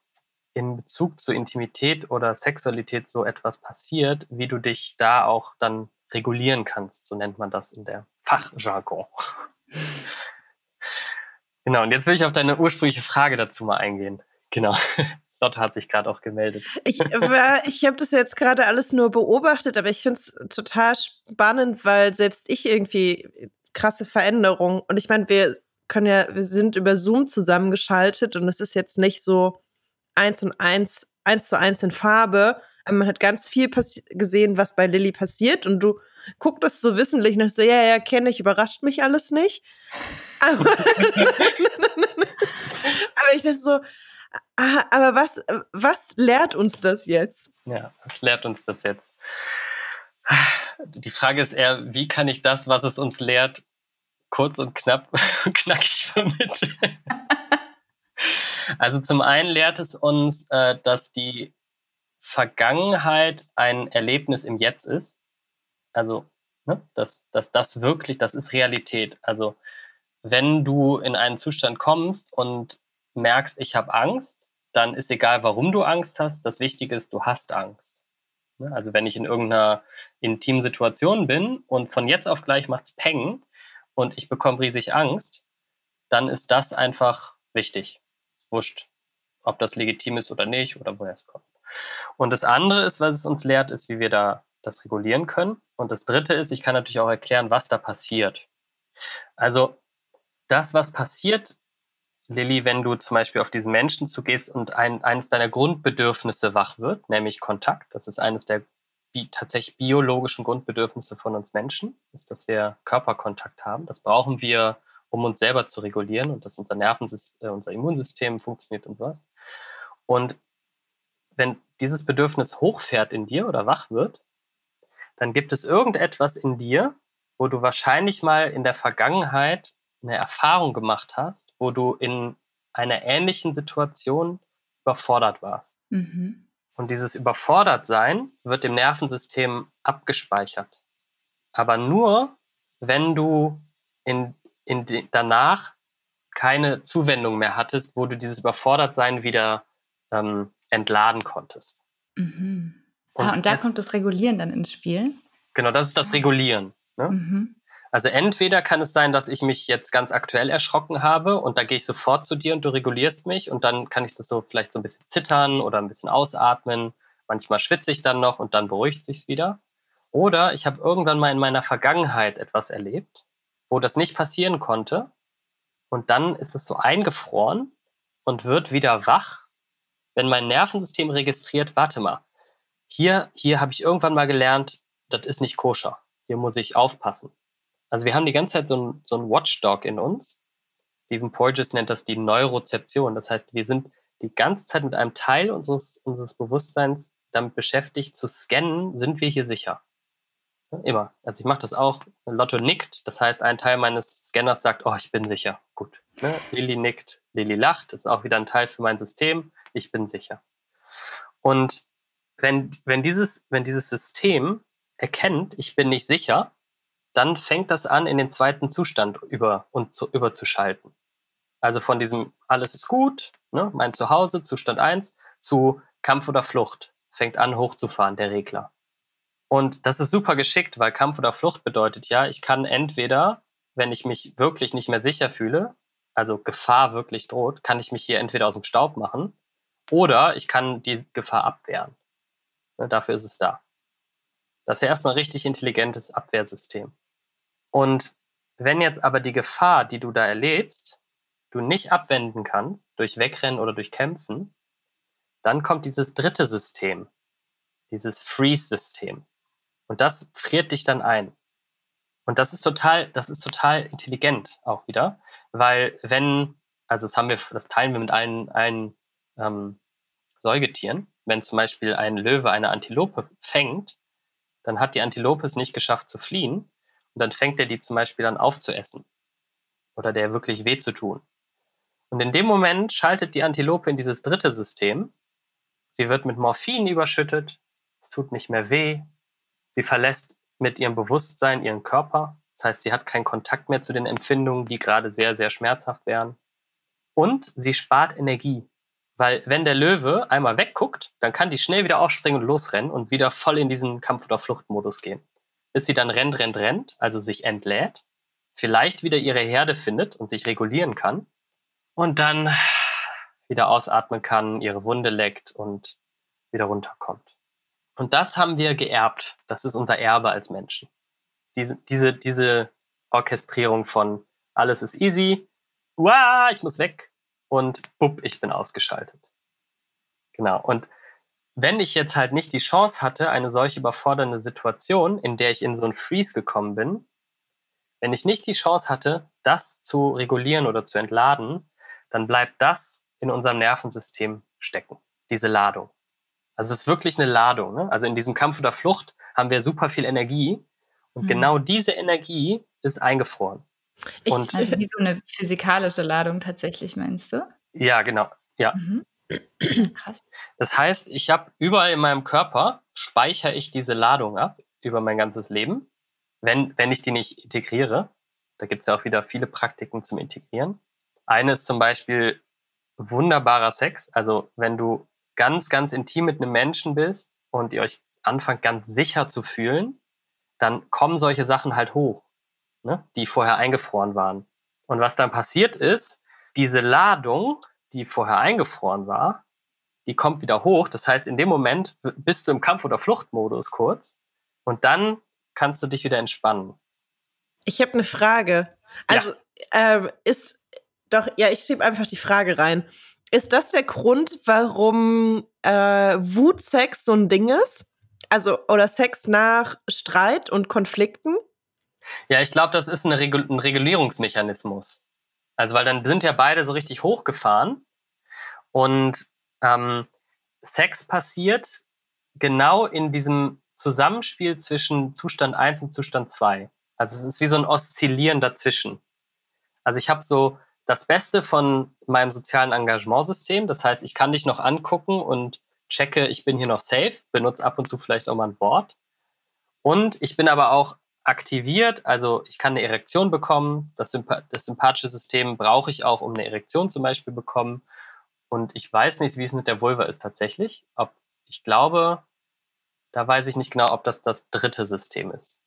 Speaker 3: in Bezug zur Intimität oder Sexualität so etwas passiert, wie du dich da auch dann regulieren kannst, so nennt man das in der Fachjargon. Genau, und jetzt will ich auf deine ursprüngliche Frage dazu mal eingehen. Genau. Lotte hat sich gerade auch gemeldet.
Speaker 1: Ich, ich habe das jetzt gerade alles nur beobachtet, aber ich finde es total spannend, weil selbst ich irgendwie krasse Veränderungen und ich meine, wir können ja, wir sind über Zoom zusammengeschaltet und es ist jetzt nicht so eins und eins, eins zu eins in Farbe. Man hat ganz viel gesehen, was bei Lilly passiert und du guckt das so wissentlich und so, ja, ja, kenne ich, überrascht mich alles nicht. Aber, aber ich dachte so, ah, aber was, was lehrt uns das jetzt?
Speaker 3: Ja, was lehrt uns das jetzt? Die Frage ist eher, wie kann ich das, was es uns lehrt, kurz und knapp knackig vermitteln? Also zum einen lehrt es uns, äh, dass die Vergangenheit ein Erlebnis im Jetzt ist also Ne? Dass, dass das wirklich, das ist Realität. Also wenn du in einen Zustand kommst und merkst, ich habe Angst, dann ist egal, warum du Angst hast. Das Wichtige ist, du hast Angst. Ne? Also wenn ich in irgendeiner intimen Situation bin und von jetzt auf gleich macht es Peng und ich bekomme riesig Angst, dann ist das einfach wichtig. Wurscht, ob das legitim ist oder nicht oder woher es kommt. Und das andere ist, was es uns lehrt, ist, wie wir da das regulieren können. Und das dritte ist, ich kann natürlich auch erklären, was da passiert. Also das, was passiert, Lilly, wenn du zum Beispiel auf diesen Menschen zugehst und ein, eines deiner Grundbedürfnisse wach wird, nämlich Kontakt, das ist eines der bi tatsächlich biologischen Grundbedürfnisse von uns Menschen, ist, dass wir Körperkontakt haben. Das brauchen wir, um uns selber zu regulieren und dass unser Nervensystem, äh, unser Immunsystem funktioniert und sowas. Und wenn dieses Bedürfnis hochfährt in dir oder wach wird, dann gibt es irgendetwas in dir, wo du wahrscheinlich mal in der Vergangenheit eine Erfahrung gemacht hast, wo du in einer ähnlichen Situation überfordert warst. Mhm. Und dieses Überfordertsein wird im Nervensystem abgespeichert. Aber nur, wenn du in, in die, danach keine Zuwendung mehr hattest, wo du dieses Überfordertsein wieder ähm, entladen konntest.
Speaker 2: Mhm. Und, ah, und da das, kommt das Regulieren dann ins Spiel?
Speaker 3: Genau, das ist das Regulieren. Ne? Mhm. Also entweder kann es sein, dass ich mich jetzt ganz aktuell erschrocken habe und da gehe ich sofort zu dir und du regulierst mich und dann kann ich das so vielleicht so ein bisschen zittern oder ein bisschen ausatmen. Manchmal schwitze ich dann noch und dann beruhigt sich's wieder. Oder ich habe irgendwann mal in meiner Vergangenheit etwas erlebt, wo das nicht passieren konnte und dann ist es so eingefroren und wird wieder wach, wenn mein Nervensystem registriert, warte mal, hier, hier habe ich irgendwann mal gelernt, das ist nicht koscher. Hier muss ich aufpassen. Also wir haben die ganze Zeit so ein, so Watchdog in uns. Stephen Porges nennt das die Neurozeption. Das heißt, wir sind die ganze Zeit mit einem Teil unseres, unseres Bewusstseins damit beschäftigt, zu scannen, sind wir hier sicher. Immer. Also ich mache das auch. Lotto nickt. Das heißt, ein Teil meines Scanners sagt, oh, ich bin sicher. Gut. Ne? Lilly nickt, Lilly lacht. Das ist auch wieder ein Teil für mein System. Ich bin sicher. Und wenn, wenn, dieses, wenn dieses System erkennt, ich bin nicht sicher, dann fängt das an, in den zweiten Zustand über und zu, überzuschalten. Also von diesem alles ist gut, ne, mein Zuhause, Zustand 1, zu Kampf oder Flucht, fängt an hochzufahren, der Regler. Und das ist super geschickt, weil Kampf oder Flucht bedeutet ja, ich kann entweder, wenn ich mich wirklich nicht mehr sicher fühle, also Gefahr wirklich droht, kann ich mich hier entweder aus dem Staub machen oder ich kann die Gefahr abwehren. Ne, dafür ist es da. Das ist ja erstmal ein richtig intelligentes Abwehrsystem. Und wenn jetzt aber die Gefahr, die du da erlebst, du nicht abwenden kannst durch Wegrennen oder durch Kämpfen, dann kommt dieses dritte System, dieses Freeze-System. Und das friert dich dann ein. Und das ist total, das ist total intelligent auch wieder, weil wenn, also das haben wir, das teilen wir mit allen, allen ähm, Säugetieren, wenn zum Beispiel ein Löwe eine Antilope fängt, dann hat die Antilope es nicht geschafft zu fliehen, und dann fängt er die zum Beispiel an aufzuessen oder der wirklich weh zu tun. Und in dem Moment schaltet die Antilope in dieses dritte System. Sie wird mit Morphin überschüttet, es tut nicht mehr weh, sie verlässt mit ihrem Bewusstsein ihren Körper, das heißt, sie hat keinen Kontakt mehr zu den Empfindungen, die gerade sehr, sehr schmerzhaft wären. Und sie spart Energie, weil wenn der Löwe einmal wegguckt, dann kann die schnell wieder aufspringen und losrennen und wieder voll in diesen Kampf- oder Fluchtmodus gehen bis sie dann rennt, rennt, rennt, also sich entlädt, vielleicht wieder ihre Herde findet und sich regulieren kann und dann wieder ausatmen kann, ihre Wunde leckt und wieder runterkommt. Und das haben wir geerbt. Das ist unser Erbe als Menschen. Diese, diese, diese Orchestrierung von alles ist easy, Uah, ich muss weg und bupp, ich bin ausgeschaltet. Genau. Und wenn ich jetzt halt nicht die Chance hatte, eine solche überfordernde Situation, in der ich in so ein Freeze gekommen bin, wenn ich nicht die Chance hatte, das zu regulieren oder zu entladen, dann bleibt das in unserem Nervensystem stecken, diese Ladung. Also es ist wirklich eine Ladung. Ne? Also in diesem Kampf oder Flucht haben wir super viel Energie und mhm. genau diese Energie ist eingefroren.
Speaker 2: Ich, und, also wie so eine physikalische Ladung tatsächlich, meinst du?
Speaker 3: Ja, genau. Ja. Mhm. Krass. Das heißt, ich habe überall in meinem Körper speichere ich diese Ladung ab über mein ganzes Leben. wenn, wenn ich die nicht integriere. Da gibt es ja auch wieder viele Praktiken zum Integrieren. Eine ist zum Beispiel wunderbarer Sex. Also wenn du ganz, ganz intim mit einem Menschen bist und ihr euch anfangt ganz sicher zu fühlen, dann kommen solche Sachen halt hoch, ne, die vorher eingefroren waren. Und was dann passiert ist, diese Ladung, die vorher eingefroren war, die kommt wieder hoch. Das heißt, in dem Moment bist du im Kampf- oder Fluchtmodus kurz und dann kannst du dich wieder entspannen.
Speaker 1: Ich habe eine Frage. Also ja. ähm, ist doch, ja, ich schiebe einfach die Frage rein. Ist das der Grund, warum äh, Wutsex so ein Ding ist? Also, oder Sex nach Streit und Konflikten?
Speaker 3: Ja, ich glaube, das ist ein, Regul ein Regulierungsmechanismus. Also, weil dann sind ja beide so richtig hochgefahren und ähm, Sex passiert genau in diesem Zusammenspiel zwischen Zustand 1 und Zustand 2. Also es ist wie so ein Oszillieren dazwischen. Also ich habe so das Beste von meinem sozialen Engagementsystem. Das heißt, ich kann dich noch angucken und checke, ich bin hier noch safe, benutze ab und zu vielleicht auch mal ein Wort. Und ich bin aber auch aktiviert, also ich kann eine Erektion bekommen. Das, Sympa das sympathische System brauche ich auch, um eine Erektion zum Beispiel bekommen. Und ich weiß nicht, wie es mit der Vulva ist tatsächlich. Ob, ich glaube, da weiß ich nicht genau, ob das das dritte System ist.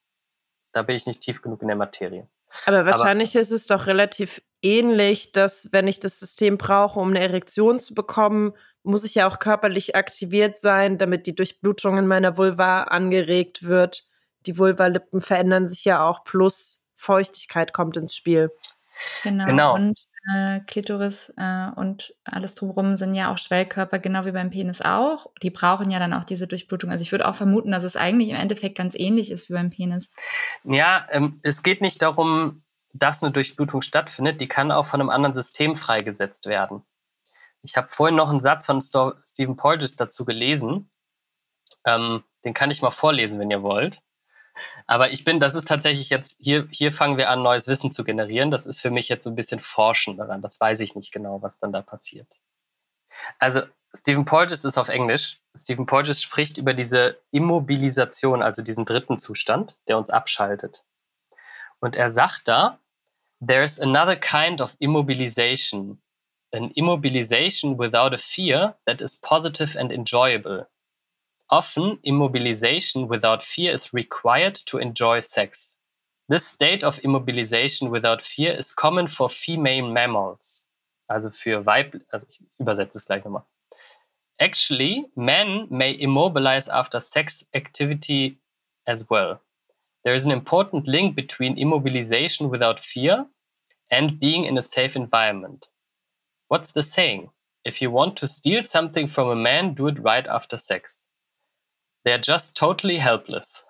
Speaker 3: Da bin ich nicht tief genug in der Materie.
Speaker 1: Aber wahrscheinlich Aber, ist es doch relativ ähnlich, dass wenn ich das System brauche, um eine Erektion zu bekommen, muss ich ja auch körperlich aktiviert sein, damit die Durchblutung in meiner Vulva angeregt wird. Die Vulvalippen verändern sich ja auch, plus Feuchtigkeit kommt ins Spiel.
Speaker 2: Genau. genau. Und äh, Klitoris äh, und alles drumherum sind ja auch Schwellkörper, genau wie beim Penis auch. Die brauchen ja dann auch diese Durchblutung. Also ich würde auch vermuten, dass es eigentlich im Endeffekt ganz ähnlich ist wie beim Penis.
Speaker 3: Ja, ähm, es geht nicht darum, dass eine Durchblutung stattfindet. Die kann auch von einem anderen System freigesetzt werden. Ich habe vorhin noch einen Satz von Stephen Porges dazu gelesen. Ähm, den kann ich mal vorlesen, wenn ihr wollt. Aber ich bin, das ist tatsächlich jetzt, hier, hier fangen wir an, neues Wissen zu generieren. Das ist für mich jetzt so ein bisschen Forschen daran. Das weiß ich nicht genau, was dann da passiert. Also, Stephen Porges ist auf Englisch. Stephen Porges spricht über diese Immobilisation, also diesen dritten Zustand, der uns abschaltet. Und er sagt da, there's another kind of immobilization, an immobilization without a fear that is positive and enjoyable. Often, immobilization without fear is required to enjoy sex. This state of immobilization without fear is common for female mammals. Also für Weib, also ich übersetze es gleich nochmal. Actually, men may immobilize after sex activity as well. There is an important link between immobilization without fear and being in a safe environment. What's the saying? If you want to steal something from a man, do it right after sex. They're just totally helpless.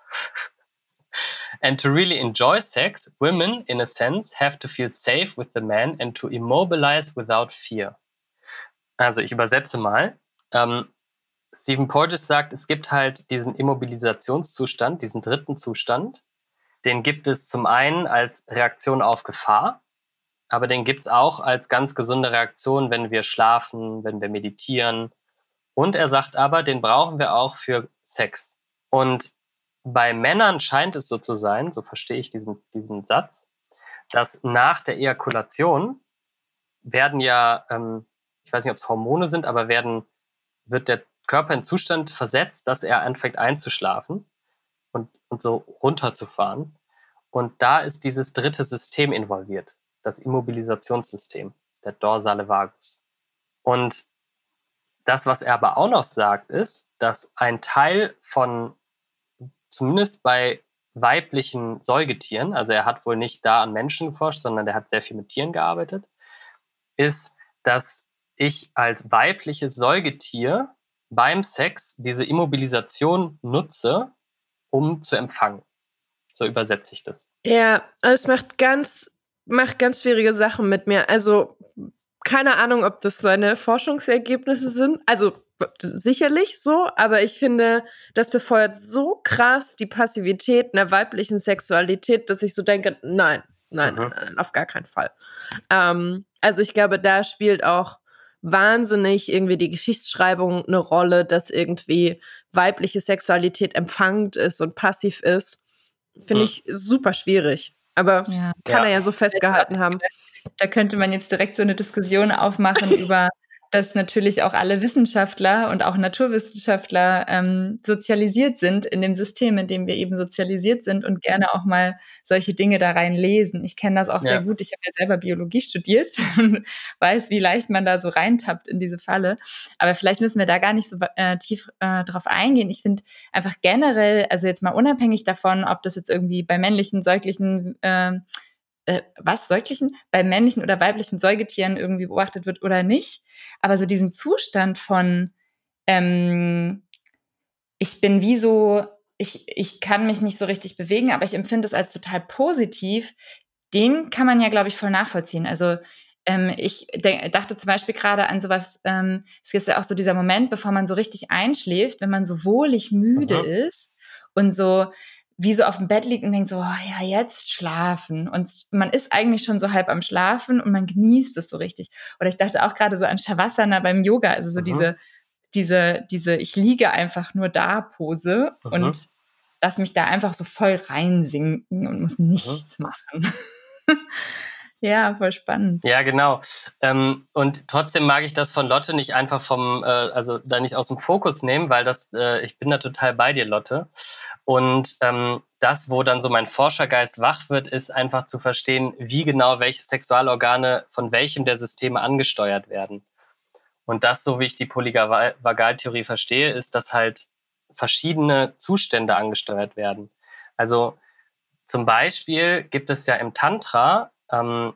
Speaker 3: and to really enjoy sex, women, in a sense, have to feel safe with the man and to immobilize without fear. Also, ich übersetze mal. Ähm, Stephen Porges sagt, es gibt halt diesen Immobilisationszustand, diesen dritten Zustand. Den gibt es zum einen als Reaktion auf Gefahr, aber den gibt es auch als ganz gesunde Reaktion, wenn wir schlafen, wenn wir meditieren. Und er sagt aber, den brauchen wir auch für Sex. Und bei Männern scheint es so zu sein, so verstehe ich diesen, diesen Satz, dass nach der Ejakulation werden ja, ähm, ich weiß nicht, ob es Hormone sind, aber werden, wird der Körper in Zustand versetzt, dass er anfängt einzuschlafen und, so runterzufahren. Und da ist dieses dritte System involviert, das Immobilisationssystem, der dorsale Vagus. Und das, was er aber auch noch sagt, ist, dass ein Teil von, zumindest bei weiblichen Säugetieren, also er hat wohl nicht da an Menschen geforscht, sondern der hat sehr viel mit Tieren gearbeitet, ist, dass ich als weibliches Säugetier beim Sex diese Immobilisation nutze, um zu empfangen. So übersetze ich das.
Speaker 1: Ja, es macht ganz, macht ganz schwierige Sachen mit mir. Also keine Ahnung, ob das seine Forschungsergebnisse sind. Also sicherlich so, aber ich finde, das befeuert so krass die Passivität einer weiblichen Sexualität, dass ich so denke, nein, nein, mhm. nein, auf gar keinen Fall. Ähm, also ich glaube, da spielt auch wahnsinnig irgendwie die Geschichtsschreibung eine Rolle, dass irgendwie weibliche Sexualität empfangend ist und passiv ist. finde ich super schwierig. Aber ja. kann ja. er ja so festgehalten haben.
Speaker 2: Da könnte man jetzt direkt so eine Diskussion aufmachen über dass natürlich auch alle Wissenschaftler und auch Naturwissenschaftler ähm, sozialisiert sind in dem System, in dem wir eben sozialisiert sind und gerne auch mal solche Dinge da rein lesen. Ich kenne das auch ja. sehr gut. Ich habe ja selber Biologie studiert und weiß, wie leicht man da so reintappt in diese Falle. Aber vielleicht müssen wir da gar nicht so äh, tief äh, drauf eingehen. Ich finde einfach generell, also jetzt mal unabhängig davon, ob das jetzt irgendwie bei männlichen, säuglichen äh, äh, was, Säuglichen, bei männlichen oder weiblichen Säugetieren irgendwie beobachtet wird oder nicht. Aber so diesen Zustand von, ähm, ich bin wie so, ich, ich kann mich nicht so richtig bewegen, aber ich empfinde es als total positiv, den kann man ja, glaube ich, voll nachvollziehen. Also ähm, ich dachte zum Beispiel gerade an sowas, ähm, es ist ja auch so dieser Moment, bevor man so richtig einschläft, wenn man so wohlig müde mhm. ist und so wie so auf dem Bett liegt und denkt so, oh ja, jetzt schlafen. Und man ist eigentlich schon so halb am Schlafen und man genießt es so richtig. Oder ich dachte auch gerade so an Shavasana beim Yoga, also so mhm. diese, diese, diese, ich liege einfach nur da Pose mhm. und lass mich da einfach so voll reinsinken und muss nichts mhm. machen. Ja, voll spannend.
Speaker 3: Ja, genau. Ähm, und trotzdem mag ich das von Lotte nicht einfach vom, äh, also da nicht aus dem Fokus nehmen, weil das, äh, ich bin da total bei dir, Lotte. Und ähm, das, wo dann so mein Forschergeist wach wird, ist einfach zu verstehen, wie genau welche Sexualorgane von welchem der Systeme angesteuert werden. Und das, so wie ich die Polyvagaltheorie verstehe, ist, dass halt verschiedene Zustände angesteuert werden. Also zum Beispiel gibt es ja im Tantra ähm,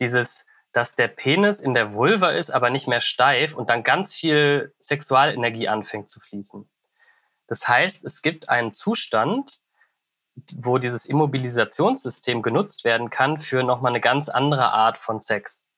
Speaker 3: dieses, dass der Penis in der Vulva ist, aber nicht mehr steif und dann ganz viel Sexualenergie anfängt zu fließen. Das heißt, es gibt einen Zustand, wo dieses Immobilisationssystem genutzt werden kann für nochmal eine ganz andere Art von Sex.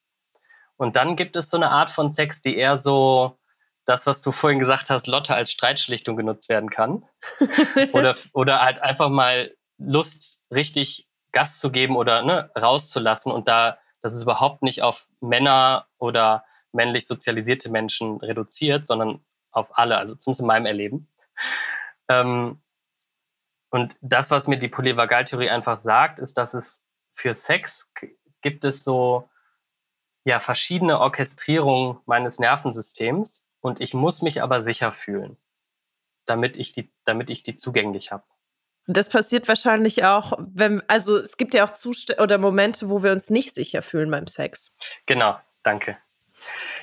Speaker 3: Und dann gibt es so eine Art von Sex, die eher so das, was du vorhin gesagt hast, Lotte als Streitschlichtung genutzt werden kann. oder, oder halt einfach mal Lust richtig Gas zu geben oder ne, rauszulassen und da, das ist überhaupt nicht auf Männer oder männlich sozialisierte Menschen reduziert, sondern auf alle, also zumindest in meinem Erleben. Ähm, und das, was mir die Polyvagaltheorie einfach sagt, ist, dass es für Sex gibt es so ja verschiedene Orchestrierungen meines Nervensystems und ich muss mich aber sicher fühlen, damit ich die, damit ich die zugänglich habe.
Speaker 1: Das passiert wahrscheinlich auch, wenn, also es gibt ja auch Zustände oder Momente, wo wir uns nicht sicher fühlen beim Sex.
Speaker 3: Genau, danke.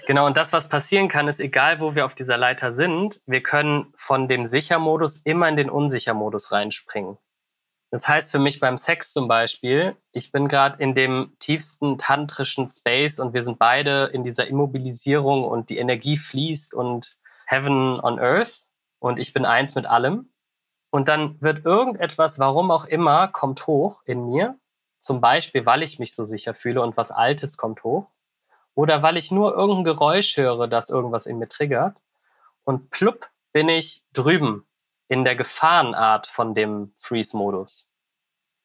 Speaker 3: Genau, und das, was passieren kann, ist, egal wo wir auf dieser Leiter sind, wir können von dem Sichermodus immer in den Unsichermodus reinspringen. Das heißt für mich beim Sex zum Beispiel, ich bin gerade in dem tiefsten tantrischen Space und wir sind beide in dieser Immobilisierung und die Energie fließt und Heaven on Earth und ich bin eins mit allem. Und dann wird irgendetwas, warum auch immer, kommt hoch in mir. Zum Beispiel, weil ich mich so sicher fühle und was Altes kommt hoch. Oder weil ich nur irgendein Geräusch höre, das irgendwas in mir triggert. Und plupp bin ich drüben in der Gefahrenart von dem Freeze-Modus.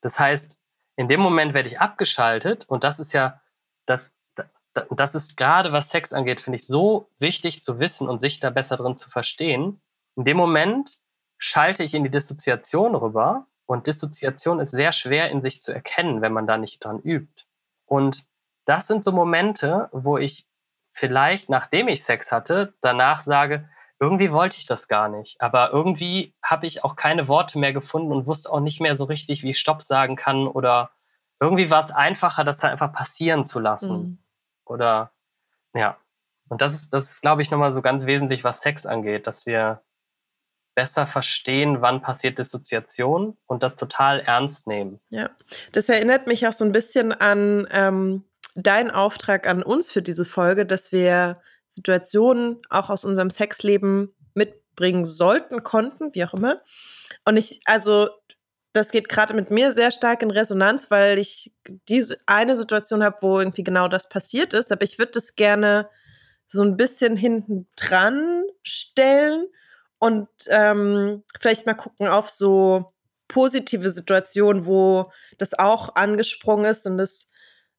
Speaker 3: Das heißt, in dem Moment werde ich abgeschaltet und das ist ja, das, das ist gerade was Sex angeht, finde ich so wichtig zu wissen und sich da besser drin zu verstehen. In dem Moment schalte ich in die Dissoziation rüber. Und Dissoziation ist sehr schwer in sich zu erkennen, wenn man da nicht dran übt. Und das sind so Momente, wo ich vielleicht, nachdem ich Sex hatte, danach sage, irgendwie wollte ich das gar nicht. Aber irgendwie habe ich auch keine Worte mehr gefunden und wusste auch nicht mehr so richtig, wie ich Stopp sagen kann. Oder irgendwie war es einfacher, das dann einfach passieren zu lassen. Mhm. Oder ja. Und das ist, das ist, glaube ich, nochmal so ganz wesentlich, was Sex angeht, dass wir besser verstehen, wann passiert Dissoziation und das total ernst nehmen.
Speaker 1: Ja, das erinnert mich auch so ein bisschen an ähm, deinen Auftrag an uns für diese Folge, dass wir Situationen auch aus unserem Sexleben mitbringen sollten, konnten, wie auch immer. Und ich, also das geht gerade mit mir sehr stark in Resonanz, weil ich diese eine Situation habe, wo irgendwie genau das passiert ist. Aber ich würde das gerne so ein bisschen hinten dran stellen und ähm, vielleicht mal gucken auf so positive Situationen, wo das auch angesprungen ist und das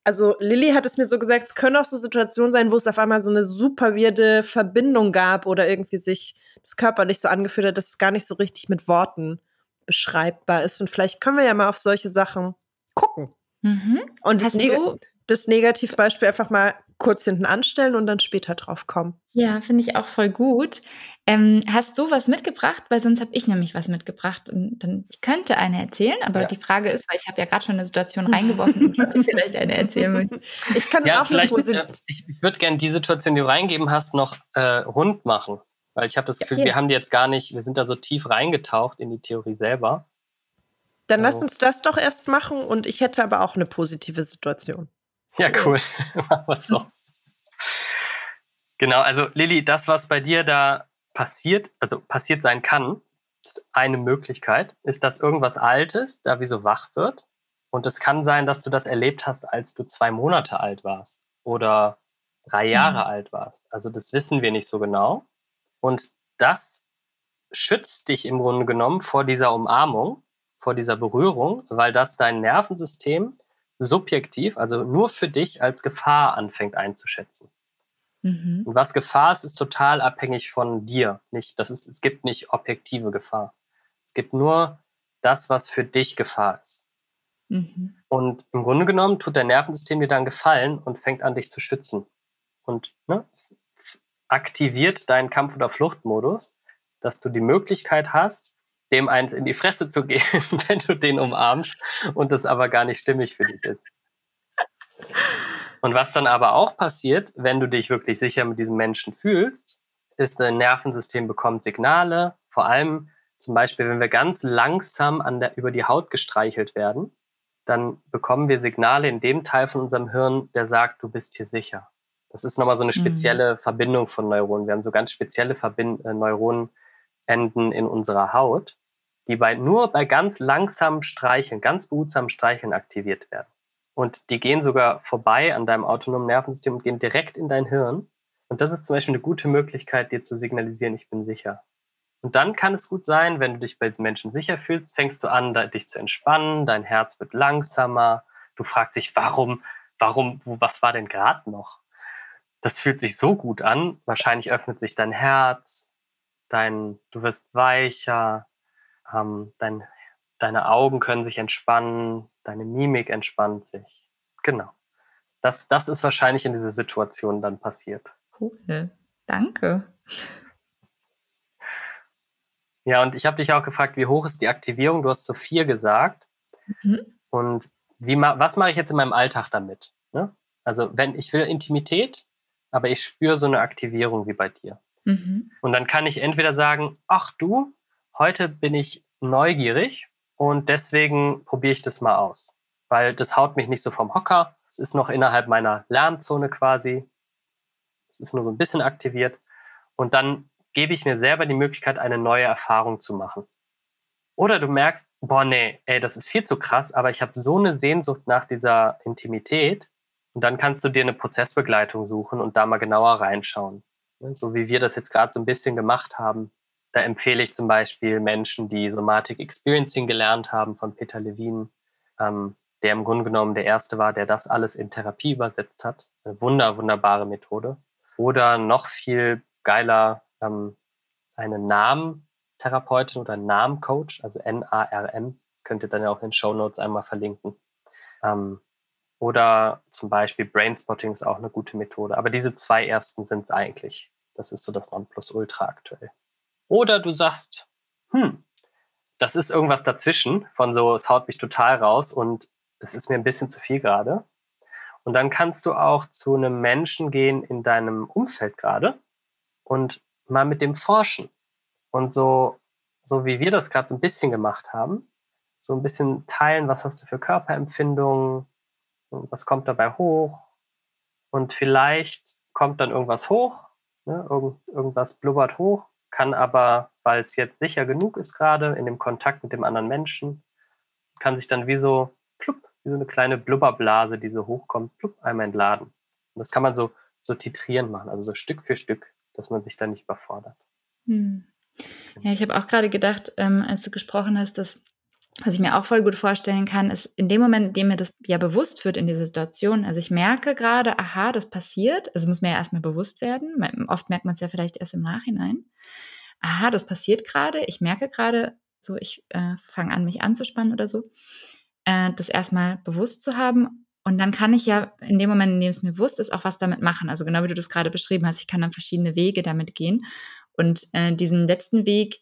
Speaker 1: also Lilly hat es mir so gesagt, es können auch so Situationen sein, wo es auf einmal so eine super weirde Verbindung gab oder irgendwie sich das körperlich so angefühlt hat, dass es gar nicht so richtig mit Worten beschreibbar ist. Und vielleicht können wir ja mal auf solche Sachen gucken.
Speaker 2: Mhm.
Speaker 1: Und das, Neg das Negativbeispiel einfach mal kurz hinten anstellen und dann später drauf kommen.
Speaker 2: Ja, finde ich auch voll gut. Ähm, hast du was mitgebracht? Weil sonst habe ich nämlich was mitgebracht. Und dann, ich könnte eine erzählen, aber
Speaker 3: Ja.
Speaker 2: die Frage ist, weil ich habe ja gerade schon eine Situation reingeworfen und ich vielleicht eine erzählen möchte.
Speaker 1: Ich kann
Speaker 3: Ja,
Speaker 1: auch eine
Speaker 3: vielleicht, äh, ich, ich würde gerne die Situation, die du reingeben hast, noch äh, rund machen. Weil ich habe das
Speaker 2: Ja,
Speaker 3: Gefühl,
Speaker 2: ja.
Speaker 3: wir haben die jetzt gar nicht, wir sind da so tief reingetaucht in die Theorie selber.
Speaker 1: Dann lass
Speaker 3: Oh.
Speaker 1: uns das doch erst machen und ich hätte aber auch eine positive Situation.
Speaker 3: Ja, cool. Machen wir so. Genau, also Lilly, das, was bei dir da passiert, also passiert sein kann, ist eine Möglichkeit, ist, dass irgendwas Altes da wie so wach wird. Und es kann sein, dass du das erlebt hast, als du zwei Monate alt warst oder drei Jahre
Speaker 2: Mhm.
Speaker 3: alt warst. Also das wissen wir nicht so genau. Und das schützt dich im Grunde genommen vor dieser Umarmung, vor dieser Berührung, weil das dein Nervensystem subjektiv, also nur für dich als Gefahr anfängt einzuschätzen.
Speaker 2: Mhm.
Speaker 3: Und was Gefahr ist, ist total abhängig von dir. Nicht, das ist, es gibt nicht objektive Gefahr. Es gibt nur das, was für dich Gefahr ist.
Speaker 2: Mhm.
Speaker 3: Und im Grunde genommen tut dein Nervensystem dir dann Gefallen und fängt an, dich zu schützen. Und ne, aktiviert deinen Kampf- oder Fluchtmodus, dass du die Möglichkeit hast, dem eins in die Fresse zu gehen, wenn du den umarmst und das aber gar nicht stimmig für dich ist. Und was dann aber auch passiert, wenn du dich wirklich sicher mit diesem Menschen fühlst, ist, dein Nervensystem bekommt Signale, vor allem zum Beispiel, wenn wir ganz langsam an der, über die Haut gestreichelt werden, dann bekommen wir Signale in dem Teil von unserem Hirn, der sagt, du bist hier sicher. Das ist nochmal so eine
Speaker 2: Mhm.
Speaker 3: spezielle Verbindung von Neuronen. Wir haben so ganz spezielle Verbind äh, Neuronenden in unserer Haut, die bei, nur bei ganz langsamem Streicheln, ganz behutsamem Streicheln aktiviert werden. Und die gehen sogar vorbei an deinem autonomen Nervensystem und gehen direkt in dein Hirn. Und das ist zum Beispiel eine gute Möglichkeit, dir zu signalisieren, ich bin sicher. Und dann kann es gut sein, wenn du dich bei diesen Menschen sicher fühlst, fängst du an, dich zu entspannen, dein Herz wird langsamer, du fragst dich, warum, warum, was war denn gerade noch? Das fühlt sich so gut an, wahrscheinlich öffnet sich dein Herz, dein, du wirst weicher, ähm, dein, deine Augen können sich entspannen, deine Mimik entspannt sich. Genau. Das, das ist wahrscheinlich in dieser Situation dann passiert.
Speaker 2: Cool. Danke.
Speaker 3: Ja, und ich habe dich auch gefragt, wie hoch ist die Aktivierung? Du hast so vier gesagt.
Speaker 2: Mhm.
Speaker 3: Und wie ma was mache ich jetzt in meinem Alltag damit? Ne? Also wenn ich will Intimität, aber ich spüre so eine Aktivierung wie bei dir.
Speaker 2: Mhm.
Speaker 3: Und dann kann ich entweder sagen, ach du, heute bin ich neugierig und deswegen probiere ich das mal aus. Weil das haut mich nicht so vom Hocker. Es ist noch innerhalb meiner Lärmzone quasi. Es ist nur so ein bisschen aktiviert. Und dann gebe ich mir selber die Möglichkeit, eine neue Erfahrung zu machen. Oder du merkst, boah, nee, ey, das ist viel zu krass, aber ich habe so eine Sehnsucht nach dieser Intimität. Und dann kannst du dir eine Prozessbegleitung suchen und da mal genauer reinschauen. Ne, So wie wir das jetzt gerade so ein bisschen gemacht haben. Da empfehle ich zum Beispiel Menschen, die Somatic Experiencing gelernt haben von Peter Levine, ähm, der im Grunde genommen der Erste war, der das alles in Therapie übersetzt hat. Eine wunder, wunderbare Methode. Oder noch viel geiler, ähm, eine Namentherapeutin oder Namencoach, also N-A-R-M. Könnt ihr dann ja auch in den Show Notes einmal verlinken. Ähm, oder zum Beispiel Brainspotting ist auch eine gute Methode. Aber diese zwei ersten sind es eigentlich. Das ist so das Nonplusultra aktuell. Oder du sagst, hm, das ist irgendwas dazwischen, von so, es haut mich total raus und es ist mir ein bisschen zu viel gerade. Und dann kannst du auch zu einem Menschen gehen in deinem Umfeld gerade und mal mit dem forschen. Und so, so wie wir das gerade so ein bisschen gemacht haben, so ein bisschen teilen, was hast du für Körperempfindungen, was kommt dabei hoch? Und vielleicht kommt dann irgendwas hoch, ne? Irgend, irgendwas blubbert hoch, kann aber, weil es jetzt sicher genug ist gerade in dem Kontakt mit dem anderen Menschen, kann sich dann wie so, plupp, wie so eine kleine Blubberblase, die so hochkommt, plupp, einmal entladen. Und das kann man so, so titrieren machen, also so Stück für Stück, dass man sich da nicht überfordert.
Speaker 2: Hm. Ja, ich habe auch gerade gedacht, ähm, als du gesprochen hast, dass was ich mir auch voll gut vorstellen kann, ist in dem Moment, in dem mir das ja bewusst wird in dieser Situation, also ich merke gerade, aha, das passiert, also muss mir ja erstmal bewusst werden, oft merkt man es ja vielleicht erst im Nachhinein, aha, das passiert gerade, ich merke gerade, so ich äh, fange an, mich anzuspannen oder so, äh, das erstmal bewusst zu haben. Und dann kann ich ja in dem Moment, in dem es mir bewusst ist, auch was damit machen. Also genau wie du das gerade beschrieben hast, ich kann dann verschiedene Wege damit gehen. Und äh, diesen letzten Weg,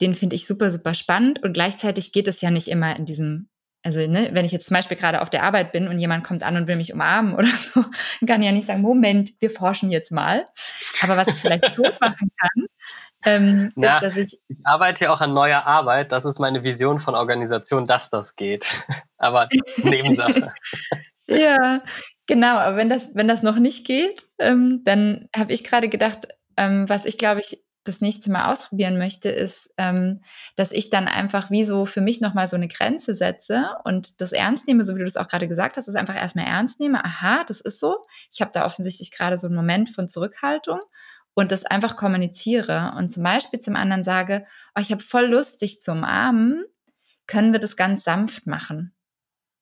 Speaker 2: den finde ich super, super spannend. Und gleichzeitig geht es ja nicht immer in diesem also ne, wenn ich jetzt zum Beispiel gerade auf der Arbeit bin und jemand kommt an und will mich umarmen oder so, kann ich ja nicht sagen, Moment, wir forschen jetzt mal. Aber was ich vielleicht schon machen kann,
Speaker 3: ähm, Na, ist, dass ich, ich arbeite ja auch an neuer Arbeit. Das ist meine Vision von Organisation, dass das geht. Aber Nebensache.
Speaker 2: ja, genau. Aber wenn das, wenn das noch nicht geht, ähm, dann habe ich gerade gedacht, ähm, was ich glaube ich das nächste Mal ausprobieren möchte, ist, ähm, dass ich dann einfach wie so für mich nochmal so eine Grenze setze und das ernst nehme, so wie du das auch gerade gesagt hast, das einfach erstmal ernst nehme. Aha, das ist so. Ich habe da offensichtlich gerade so einen Moment von Zurückhaltung und das einfach kommuniziere und zum Beispiel zum anderen sage, oh, ich habe voll Lust, dich zu umarmen, können wir das ganz sanft machen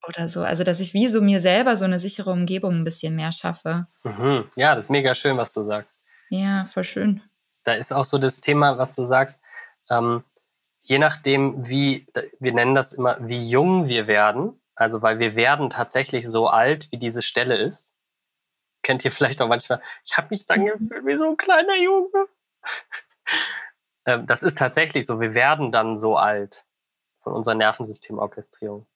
Speaker 2: oder so. Also, dass ich wie so mir selber so eine sichere Umgebung ein bisschen mehr schaffe.
Speaker 3: Mhm. Ja, das ist mega schön, was du sagst.
Speaker 2: Ja, voll schön
Speaker 3: da ist auch so das Thema, was du sagst, ähm, je nachdem, wie, wir nennen das immer, wie jung wir werden, also weil wir werden tatsächlich so alt, wie diese Stelle ist. Kennt ihr vielleicht auch manchmal, ich habe mich dann mhm. gefühlt wie so ein kleiner Junge. ähm, das ist tatsächlich so, wir werden dann so alt von unserer Nervensystemorchestrierung.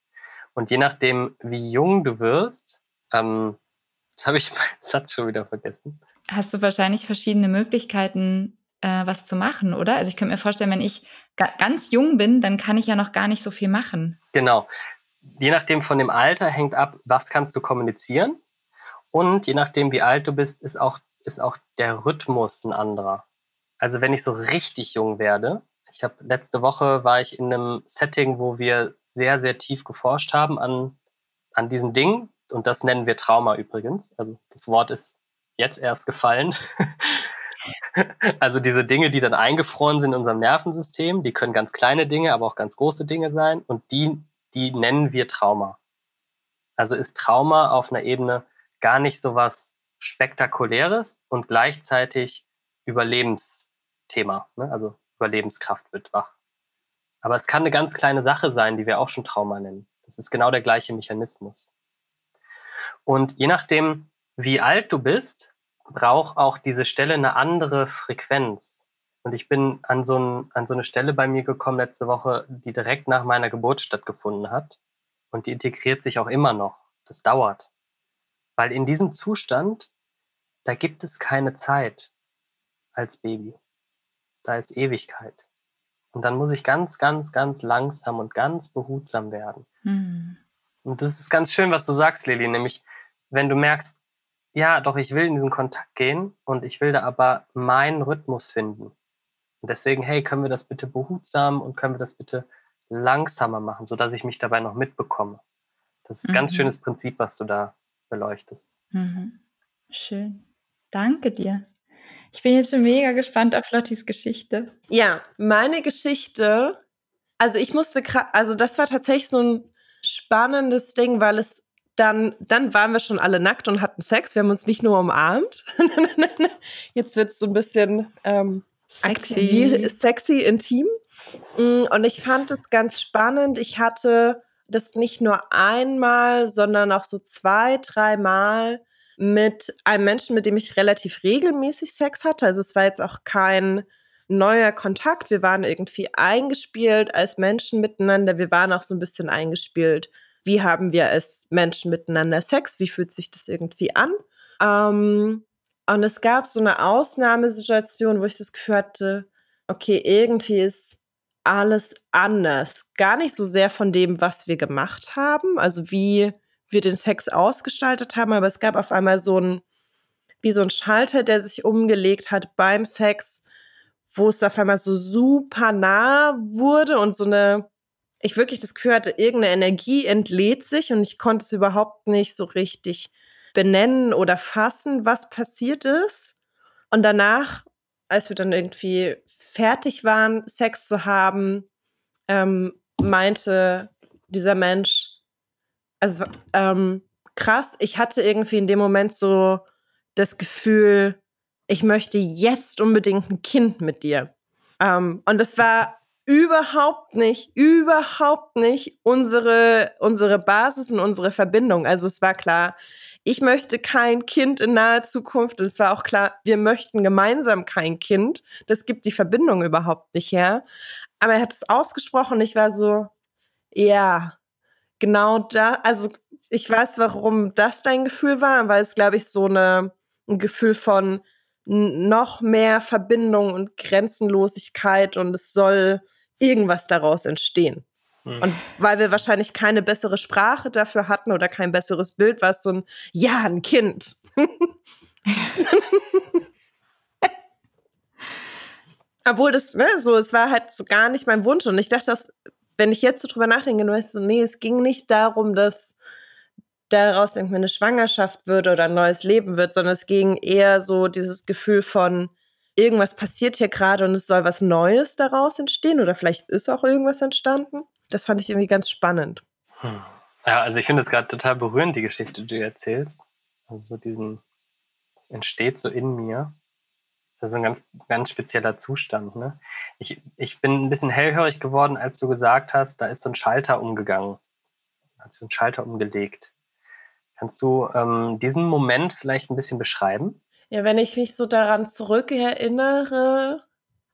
Speaker 3: Und je nachdem, wie jung du wirst, ähm, jetzt habe ich meinen Satz schon wieder vergessen.
Speaker 2: Hast du wahrscheinlich verschiedene Möglichkeiten, äh, was zu machen, oder? Also ich könnte mir vorstellen, wenn ich ga ganz jung bin, dann kann ich ja noch gar nicht so viel machen.
Speaker 3: Genau. Je nachdem von dem Alter hängt ab, was kannst du kommunizieren. Und je nachdem, wie alt du bist, ist auch, ist auch der Rhythmus ein anderer. Also wenn ich so richtig jung werde, ich habe letzte Woche war ich in einem Setting, wo wir sehr, sehr tief geforscht haben an, an diesen Dingen. Und das nennen wir Trauma übrigens. Also das Wort ist jetzt erst gefallen. Also diese Dinge, die dann eingefroren sind in unserem Nervensystem, die können ganz kleine Dinge, aber auch ganz große Dinge sein und die, die nennen wir Trauma. Also ist Trauma auf einer Ebene gar nicht so was Spektakuläres und gleichzeitig Überlebensthema, ne? also Überlebenskraft wird wach. Aber es kann eine ganz kleine Sache sein, die wir auch schon Trauma nennen. Das ist genau der gleiche Mechanismus. Und je nachdem, wie alt du bist, braucht auch diese Stelle eine andere Frequenz. Und ich bin an so, ein, an so eine Stelle bei mir gekommen letzte Woche, die direkt nach meiner Geburt stattgefunden hat. Und die integriert sich auch immer noch. Das dauert. Weil in diesem Zustand, da gibt es keine Zeit als Baby. Da ist Ewigkeit. Und dann muss ich ganz, ganz, ganz langsam und ganz behutsam werden. Mhm. Und das ist ganz schön, was du sagst, Lili, nämlich wenn du merkst, ja, doch, ich will in diesen Kontakt gehen und ich will da aber meinen Rhythmus finden. Und deswegen, hey, können wir das bitte behutsam und können wir das bitte langsamer machen, sodass ich mich dabei noch mitbekomme. Das ist ein mhm. ganz schönes Prinzip, was du da beleuchtest.
Speaker 2: Mhm. Schön. Danke dir. Ich bin jetzt schon mega gespannt auf Lottis Geschichte.
Speaker 1: Ja, meine Geschichte, also ich musste, also das war tatsächlich so ein spannendes Ding, weil es dann, dann waren wir schon alle nackt und hatten Sex. Wir haben uns nicht nur umarmt. Jetzt wird es so ein bisschen ähm, sexy. sexy, intim. Mm, und ich fand es ganz spannend. Ich hatte das nicht nur einmal, sondern auch so zwei, dreimal mit einem Menschen, mit dem ich relativ regelmäßig Sex hatte. Also es war jetzt auch kein neuer Kontakt. Wir waren irgendwie eingespielt als Menschen miteinander. Wir waren auch so ein bisschen eingespielt wie haben wir als Menschen miteinander Sex, wie fühlt sich das irgendwie an. Ähm, und es gab so eine Ausnahmesituation, wo ich das Gefühl hatte, okay, irgendwie ist alles anders. Gar nicht so sehr von dem, was wir gemacht haben, also wie wir den Sex ausgestaltet haben, aber es gab auf einmal so ein, wie so ein Schalter, der sich umgelegt hat beim Sex, wo es auf einmal so super nah wurde und so eine ich wirklich das Gefühl hatte, irgendeine Energie entlädt sich und ich konnte es überhaupt nicht so richtig benennen oder fassen, was passiert ist. Und danach, als wir dann irgendwie fertig waren, Sex zu haben, ähm, meinte dieser Mensch, also ähm, krass, ich hatte irgendwie in dem Moment so das Gefühl, ich möchte jetzt unbedingt ein Kind mit dir. Ähm, und das war überhaupt nicht, überhaupt nicht unsere, unsere Basis und unsere Verbindung. Also es war klar, ich möchte kein Kind in naher Zukunft. Und es war auch klar, wir möchten gemeinsam kein Kind. Das gibt die Verbindung überhaupt nicht her. Aber er hat es ausgesprochen ich war so, ja, genau da. Also ich weiß, warum das dein Gefühl war, weil es, glaube ich, so eine, ein Gefühl von noch mehr Verbindung und Grenzenlosigkeit und es soll irgendwas daraus entstehen. Hm. Und weil wir wahrscheinlich keine bessere Sprache dafür hatten oder kein besseres Bild, war es so ein, ja, ein Kind. Obwohl das, ne, so, es war halt so gar nicht mein Wunsch. Und ich dachte, dass, wenn ich jetzt so drüber nachdenke, du weißt so, nee, es ging nicht darum, dass daraus irgendwie eine Schwangerschaft würde oder ein neues Leben wird, sondern es ging eher so dieses Gefühl von, irgendwas passiert hier gerade und es soll was Neues daraus entstehen oder vielleicht ist auch irgendwas entstanden. Das fand ich irgendwie ganz spannend.
Speaker 3: Hm. Ja, also ich finde es gerade total berührend, die Geschichte, die du erzählst. Also so diesen, es entsteht so in mir. Das ist ein ganz, ganz spezieller Zustand. Ne? Ich, ich bin ein bisschen hellhörig geworden, als du gesagt hast, da ist so ein Schalter umgegangen. Hat so ein Schalter umgelegt. Kannst du ähm, diesen Moment vielleicht ein bisschen beschreiben?
Speaker 1: Ja, wenn ich mich so daran zurückerinnere,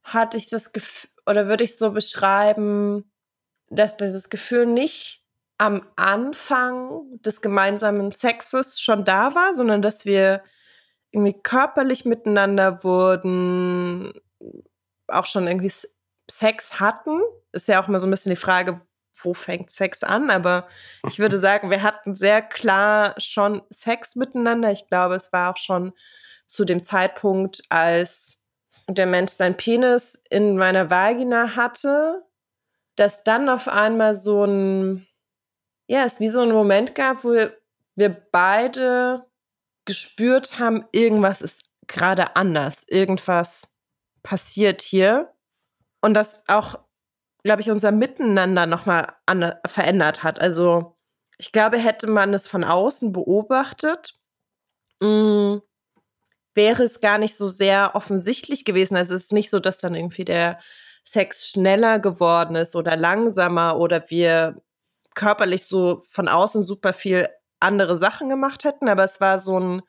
Speaker 1: hatte ich das Gefühl, oder würde ich so beschreiben, dass dieses Gefühl nicht am Anfang des gemeinsamen Sexes schon da war, sondern dass wir irgendwie körperlich miteinander wurden, auch schon irgendwie Sex hatten. Ist ja auch immer so ein bisschen die Frage, wo fängt Sex an? Aber ich würde sagen, wir hatten sehr klar schon Sex miteinander. Ich glaube, es war auch schon zu dem Zeitpunkt, als der Mensch sein Penis in meiner Vagina hatte, dass dann auf einmal so ein, ja, es wie so ein Moment gab, wo wir beide gespürt haben, irgendwas ist gerade anders, irgendwas passiert hier. Und das auch, glaube ich, unser Miteinander nochmal verändert hat. Also ich glaube, hätte man es von außen beobachtet, mh, mm, wäre es gar nicht so sehr offensichtlich gewesen. Also es ist nicht so, dass dann irgendwie der Sex schneller geworden ist oder langsamer oder wir körperlich so von außen super viel andere Sachen gemacht hätten, aber es war so ein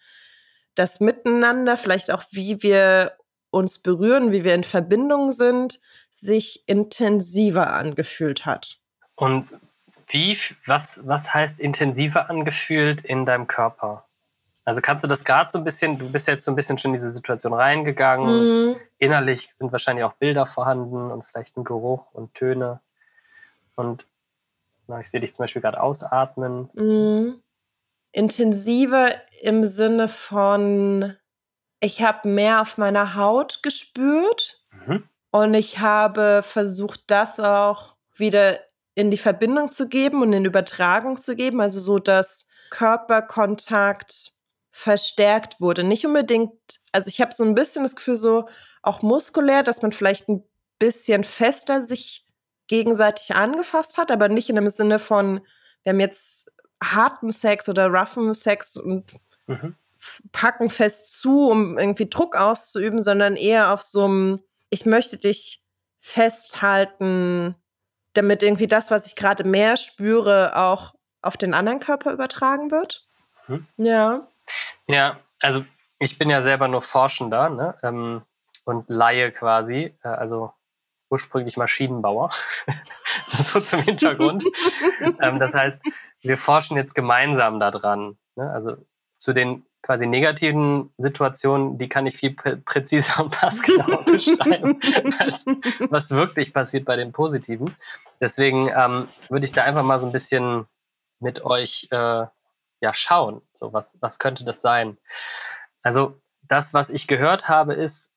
Speaker 1: das Miteinander, vielleicht auch wie wir uns berühren, wie wir in Verbindung sind, sich intensiver angefühlt hat.
Speaker 3: Und wie, was, was heißt intensiver angefühlt in deinem Körper? Also kannst du das gerade so ein bisschen, du bist jetzt so ein bisschen schon in diese Situation reingegangen. Mhm. Innerlich sind wahrscheinlich auch Bilder vorhanden und vielleicht ein Geruch und Töne. Und na, ich sehe dich zum Beispiel gerade ausatmen.
Speaker 1: Mhm. Intensiver im Sinne von, ich habe mehr auf meiner Haut gespürt mhm. und ich habe versucht, das auch wieder in die Verbindung zu geben und in Übertragung zu geben. Also so, dass Körperkontakt verstärkt wurde. Nicht unbedingt, also ich habe so ein bisschen das Gefühl, so auch muskulär, dass man vielleicht ein bisschen fester sich gegenseitig angefasst hat, aber nicht in dem Sinne von, wir haben jetzt harten Sex oder roughen Sex und mhm. Packen fest zu, um irgendwie Druck auszuüben, sondern eher auf so einem, ich möchte dich festhalten, damit irgendwie das, was ich gerade mehr spüre, auch auf den anderen Körper übertragen wird. Mhm. Ja.
Speaker 3: Ja, also ich bin ja selber nur Forschender ne? Ähm, und Laie quasi, äh, also ursprünglich Maschinenbauer. das so zum Hintergrund. ähm, das heißt, wir forschen jetzt gemeinsam daran. Ne? Also zu den quasi negativen Situationen, die kann ich viel prä präziser und passgenauer beschreiben, als was wirklich passiert bei den positiven. Deswegen ähm, würde ich da einfach mal so ein bisschen mit euch äh, ja schauen. So, was, was könnte das sein? Also, das, was ich gehört habe, ist,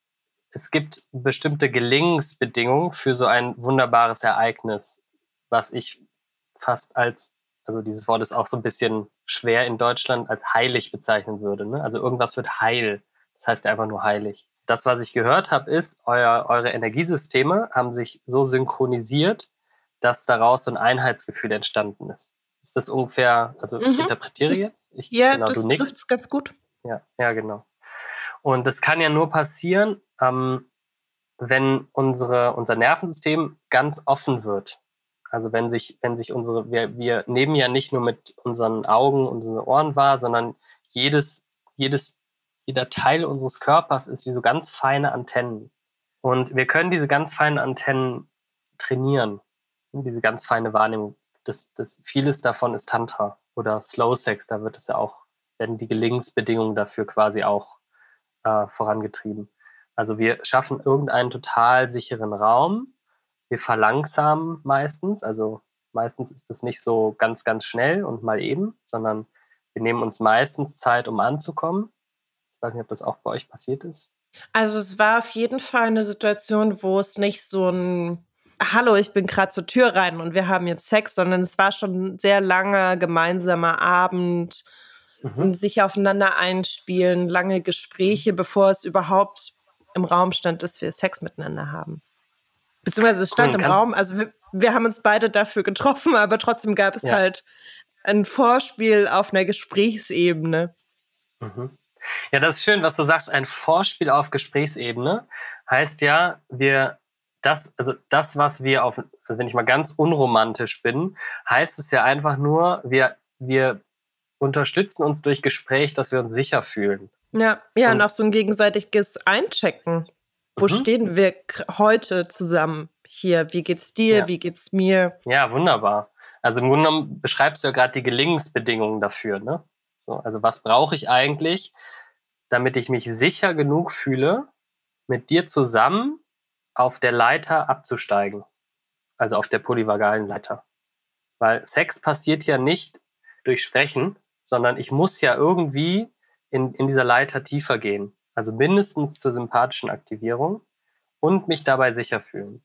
Speaker 3: es gibt bestimmte Gelingensbedingungen für so ein wunderbares Ereignis, was ich fast als, also dieses Wort ist auch so ein bisschen schwer in Deutschland, als heilig bezeichnen würde. Ne? Also irgendwas wird heil. Das heißt einfach nur heilig. Das, was ich gehört habe, ist, euer, eure Energiesysteme haben sich so synchronisiert, dass daraus so ein Einheitsgefühl entstanden ist. Ist das ungefähr, also mhm. ich interpretiere
Speaker 1: das,
Speaker 3: jetzt? Ich,
Speaker 1: ja, genau, das trifft ganz gut.
Speaker 3: Ja, ja, genau. Und das kann ja nur passieren, ähm, wenn unsere, unser Nervensystem ganz offen wird. Also wenn sich, wenn sich unsere, wir, wir nehmen ja nicht nur mit unseren Augen und unseren Ohren wahr, sondern jedes, jedes, jeder Teil unseres Körpers ist wie so ganz feine Antennen. Und wir können diese ganz feinen Antennen trainieren. Diese ganz feine Wahrnehmung. Das, das, vieles davon ist Tantra oder Slow Sex. Da wird es ja auch, werden die Gelingensbedingungen dafür quasi auch äh, vorangetrieben. Also wir schaffen irgendeinen total sicheren Raum. Wir verlangsamen meistens. Also meistens ist es nicht so ganz, ganz schnell und mal eben, sondern wir nehmen uns meistens Zeit, um anzukommen. Ich weiß nicht, ob das auch bei euch passiert ist.
Speaker 1: Also es war auf jeden Fall eine Situation, wo es nicht so ein Hallo, ich bin gerade zur Tür rein und wir haben jetzt Sex, sondern es war schon ein sehr langer gemeinsamer Abend, mhm. sich aufeinander einspielen, lange Gespräche, bevor es überhaupt im Raum stand, dass wir Sex miteinander haben. Beziehungsweise es stand cool, im Raum, also wir, wir, haben uns beide dafür getroffen, aber trotzdem gab es ja. halt ein Vorspiel auf einer Gesprächsebene.
Speaker 3: Mhm. Ja, das ist schön, was du sagst. Ein Vorspiel auf Gesprächsebene heißt ja, wir das, also das, was wir auf, also wenn ich mal ganz unromantisch bin, heißt es ja einfach nur, wir, wir unterstützen uns durch Gespräch, dass wir uns sicher fühlen.
Speaker 1: Ja, ja, und, und auch so ein gegenseitiges Einchecken. Wo mhm. stehen wir heute zusammen hier? Wie geht's dir? Ja. Wie geht's mir?
Speaker 3: Ja, wunderbar. Also im Grunde genommen beschreibst du ja gerade die Gelingensbedingungen dafür, ne? So, also was brauche ich eigentlich, damit ich mich sicher genug fühle, mit dir zusammen auf der Leiter abzusteigen. Also auf der polyvagalen Leiter. Weil Sex passiert ja nicht durch Sprechen, sondern ich muss ja irgendwie in, in dieser Leiter tiefer gehen. Also mindestens zur sympathischen Aktivierung und mich dabei sicher fühlen.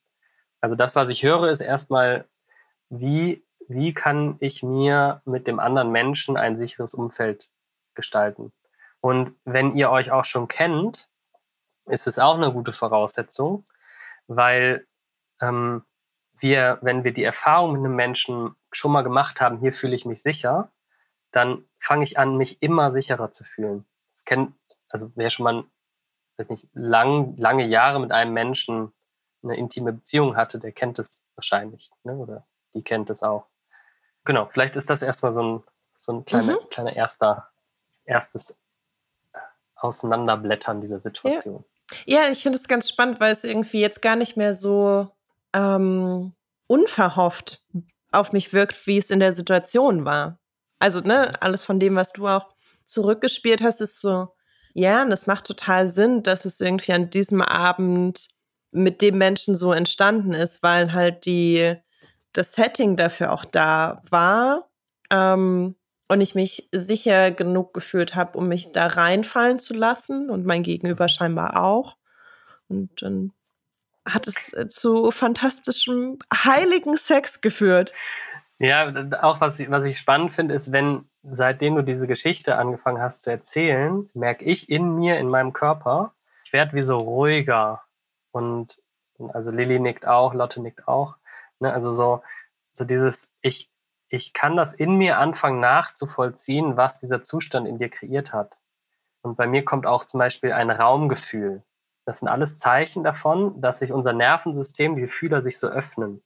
Speaker 3: Also das, was ich höre, ist erstmal, wie, wie kann ich mir mit dem anderen Menschen ein sicheres Umfeld gestalten? Und wenn ihr euch auch schon kennt, ist es auch eine gute Voraussetzung, weil ähm, wir, wenn wir die Erfahrung mit einem Menschen schon mal gemacht haben, hier fühle ich mich sicher, dann fange ich an, mich immer sicherer zu fühlen. Das kennt, also wer schon mal, weiß nicht, lang, lange Jahre mit einem Menschen eine intime Beziehung hatte, der kennt es wahrscheinlich, ne? oder die kennt es auch. Genau, vielleicht ist das erstmal so ein, so ein kleiner, mhm. kleiner erster, erstes Auseinanderblättern dieser Situation.
Speaker 1: Ja. Ja, ich finde es ganz spannend, weil es irgendwie jetzt gar nicht mehr so ähm, unverhofft auf mich wirkt, wie es in der Situation war. Also, ne, alles von dem, was du auch zurückgespielt hast, ist so, ja, und das macht total Sinn, dass es irgendwie an diesem Abend mit dem Menschen so entstanden ist, weil halt die, das Setting dafür auch da war. Ähm, und ich mich sicher genug gefühlt habe, um mich da reinfallen zu lassen und mein Gegenüber scheinbar auch. Und dann hat es äh, zu fantastischem, heiligen Sex geführt.
Speaker 3: Ja, auch was, was ich spannend finde, ist, wenn seitdem du diese Geschichte angefangen hast zu erzählen, merke ich in mir, in meinem Körper, ich werde wie so ruhiger. Und also Lilly nickt auch, Lotte nickt auch. Ne? Also so, so dieses, ich, ich kann das in mir anfangen nachzuvollziehen, was dieser Zustand in dir kreiert hat. Und bei mir kommt auch zum Beispiel ein Raumgefühl. Das sind alles Zeichen davon, dass sich unser Nervensystem, die Fühler sich so öffnen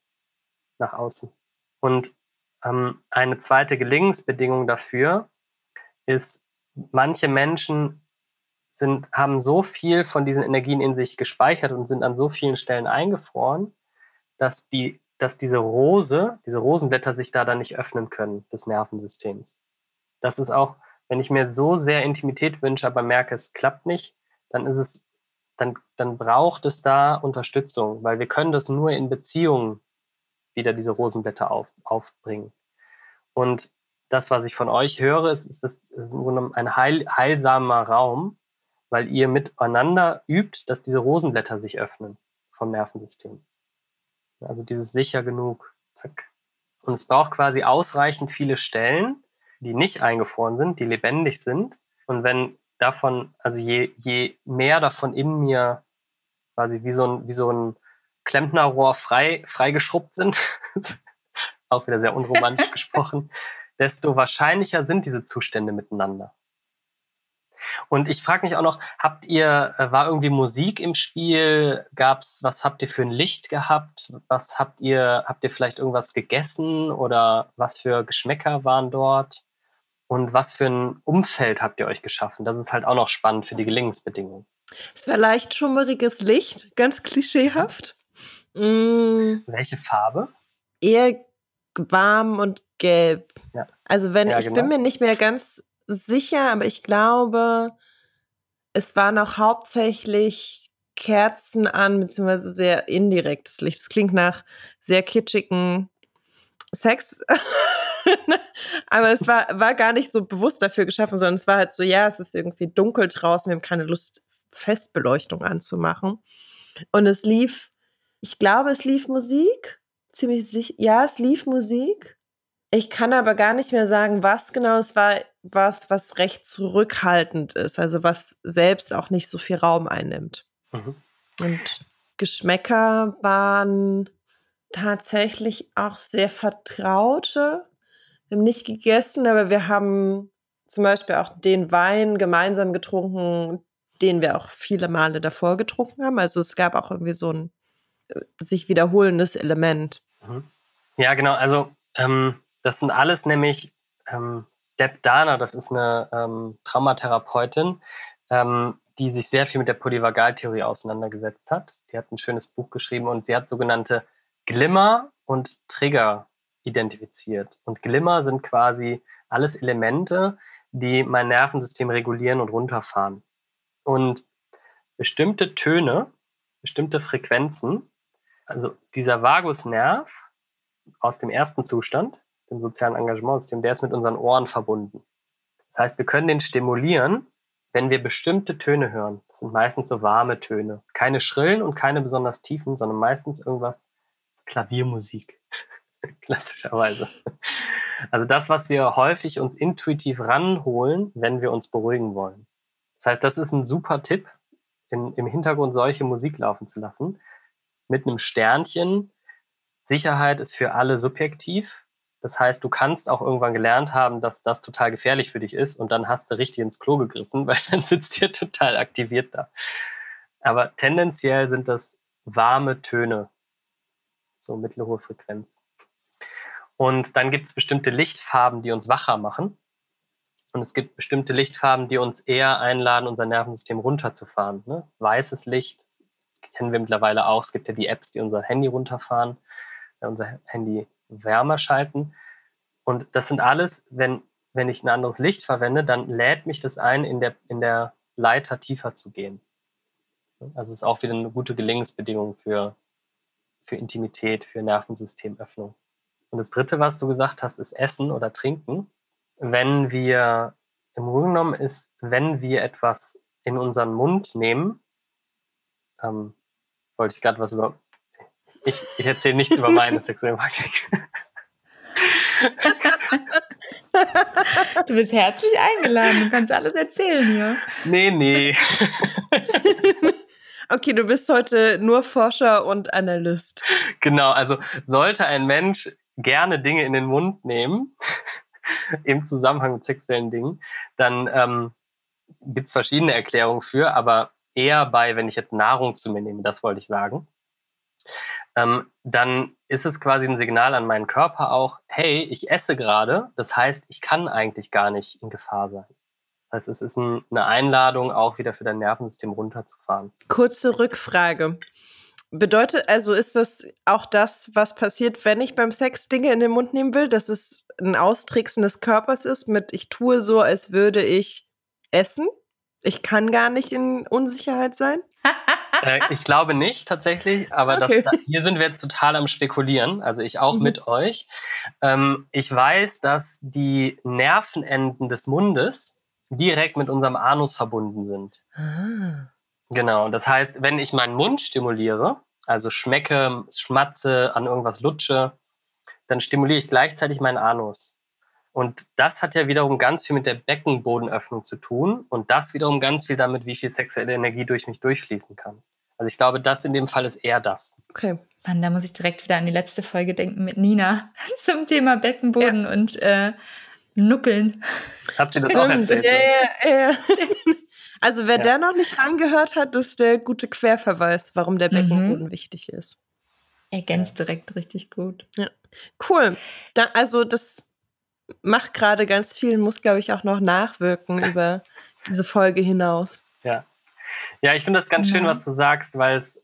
Speaker 3: nach außen. Und eine zweite Gelingensbedingung dafür ist, manche Menschen sind, haben so viel von diesen Energien in sich gespeichert und sind an so vielen Stellen eingefroren, dass die dass diese Rose, diese Rosenblätter sich da dann nicht öffnen können, des Nervensystems. Das ist auch, wenn ich mir so sehr Intimität wünsche, aber merke, es klappt nicht, dann ist es, dann, dann braucht es da Unterstützung, weil wir können das nur in Beziehungen wieder diese Rosenblätter auf, aufbringen. Und das, was ich von euch höre, ist, ist, ist ein heil, heilsamer Raum, weil ihr miteinander übt, dass diese Rosenblätter sich öffnen vom Nervensystem. Also dieses sicher genug. Zack. Und es braucht quasi ausreichend viele Stellen, die nicht eingefroren sind, die lebendig sind. Und wenn davon, also je, je mehr davon in mir quasi wie so ein, wie so ein Klempnerrohr frei, frei geschrubbt sind, auch wieder sehr unromantisch gesprochen, desto wahrscheinlicher sind diese Zustände miteinander. Und ich frage mich auch noch, habt ihr, äh, war irgendwie Musik im Spiel? Gab's, was habt ihr für ein Licht gehabt? Was habt ihr, habt ihr vielleicht irgendwas gegessen oder was für Geschmäcker waren dort? Und was für ein Umfeld habt ihr euch geschaffen? Das ist halt auch noch spannend für die Gelingensbedingungen.
Speaker 1: Es war leicht schummeriges Licht, ganz klischeehaft.
Speaker 3: Mm. Welche Farbe?
Speaker 1: Eher warm und gelb. Ja. Also wenn ja, ich genau. bin mir nicht mehr ganz sicher, aber ich glaube, es war noch hauptsächlich Kerzen an, beziehungsweise sehr indirektes Licht. Es klingt nach sehr kitschigen Sex. aber es war, war gar nicht so bewusst dafür geschaffen, sondern es war halt so, ja, es ist irgendwie dunkel draußen, wir haben keine Lust, Festbeleuchtung anzumachen. Und es lief, ich glaube, es lief Musik. Ziemlich sicher, ja, es lief Musik. Ich kann aber gar nicht mehr sagen, was genau es war, was, was recht zurückhaltend ist, also was selbst auch nicht so viel Raum einnimmt. Mhm. Und Geschmäcker waren tatsächlich auch sehr vertraute. Wir haben nicht gegessen, aber wir haben zum Beispiel auch den Wein gemeinsam getrunken, den wir auch viele Male davor getrunken haben. Also es gab auch irgendwie so ein sich wiederholendes Element. Mhm.
Speaker 3: Ja, genau. Also ähm, das sind alles nämlich, ähm, Deb Dana, das ist eine ähm, Traumatherapeutin, ähm, die sich sehr viel mit der Polyvagaltheorie auseinandergesetzt hat. Die hat ein schönes Buch geschrieben und sie hat sogenannte Glimmer und Trigger identifiziert. Und Glimmer sind quasi alles Elemente, die mein Nervensystem regulieren und runterfahren. Und bestimmte Töne, bestimmte Frequenzen, also dieser Vagusnerv aus dem ersten Zustand, dem sozialen Engagementsystem, der ist mit unseren Ohren verbunden. Das heißt, wir können den stimulieren, wenn wir bestimmte Töne hören. Das sind meistens so warme Töne. Keine schrillen und keine besonders tiefen, sondern meistens irgendwas Klaviermusik. Klassischerweise. Also das, was wir häufig uns intuitiv ranholen, wenn wir uns beruhigen wollen. Das heißt, das ist ein super Tipp, in, im Hintergrund solche Musik laufen zu lassen. Mit einem Sternchen. Sicherheit ist für alle subjektiv. Das heißt, du kannst auch irgendwann gelernt haben, dass das total gefährlich für dich ist und dann hast du richtig ins Klo gegriffen, weil dann sitzt dir total aktiviert da. Aber tendenziell sind das warme Töne, so mittelhohe Frequenz. Und dann gibt es bestimmte Lichtfarben, die uns wacher machen. Und es gibt bestimmte Lichtfarben, die uns eher einladen, unser Nervensystem runterzufahren. Ne? Weißes Licht kennen wir mittlerweile auch. Es gibt ja die Apps, die unser Handy runterfahren, äh, unser Handy wärmer schalten. Und das sind alles, wenn, wenn ich ein anderes Licht verwende, dann lädt mich das ein, in der, in der Leiter tiefer zu gehen. Also es ist auch wieder eine gute Gelingensbedingung für, für Intimität, für Nervensystemöffnung. Und das Dritte, was du gesagt hast, ist Essen oder Trinken. Wenn wir, im Grunde genommen ist, wenn wir etwas in unseren Mund nehmen, ähm, wollte ich gerade was über, ich, ich erzähle nichts über meine sexuelle Praktik.
Speaker 2: Du bist herzlich eingeladen, du kannst alles erzählen hier.
Speaker 3: Nee, nee.
Speaker 1: Okay, du bist heute nur Forscher und Analyst.
Speaker 3: Genau, also sollte ein Mensch gerne Dinge in den Mund nehmen, im Zusammenhang mit sexuellen Dingen, dann ähm, gibt es verschiedene Erklärungen für, aber eher bei, wenn ich jetzt Nahrung zu mir nehme, das wollte ich sagen ähm, dann ist es quasi ein Signal an meinen Körper auch, hey, ich esse gerade, das heißt, ich kann eigentlich gar nicht in Gefahr sein. Das heißt, es ist ein, eine Einladung, auch wieder für dein Nervensystem runterzufahren.
Speaker 1: Kurze Rückfrage. Bedeutet, also ist das auch das, was passiert, wenn ich beim Sex Dinge in den Mund nehmen will, dass es ein Austricksen des Körpers ist mit, ich tue so, als würde ich essen? Ich kann gar nicht in Unsicherheit sein?
Speaker 3: äh, ich glaube nicht tatsächlich, aber okay. das, hier sind wir jetzt total am Spekulieren, also ich auch mhm. mit euch. Ähm, ich weiß, dass die Nervenenden des Mundes direkt mit unserem Anus verbunden sind. Ah. Genau, das heißt, wenn ich meinen Mund stimuliere, also schmecke, schmatze, an irgendwas lutsche, dann stimuliere ich gleichzeitig meinen Anus. Und das hat ja wiederum ganz viel mit der Beckenbodenöffnung zu tun und das wiederum ganz viel damit, wie viel sexuelle Energie durch mich durchfließen kann. Also ich glaube, das in dem Fall ist eher das.
Speaker 2: Okay. Mann, da muss ich direkt wieder an die letzte Folge denken mit Nina zum Thema Beckenboden ja. und äh, nuckeln.
Speaker 3: Habt ihr das auch erzählt?
Speaker 1: Ja, ja, ja. Also wer ja. da noch nicht reingehört hat, ist der gute Querverweis, warum der Beckenboden mhm. wichtig ist.
Speaker 2: Ergänzt direkt richtig gut.
Speaker 1: Ja. Cool. Da, also das macht gerade ganz viel, muss glaube ich auch noch nachwirken über diese Folge hinaus.
Speaker 3: Ja. Ja, ich finde das ganz schön, was du sagst, weil es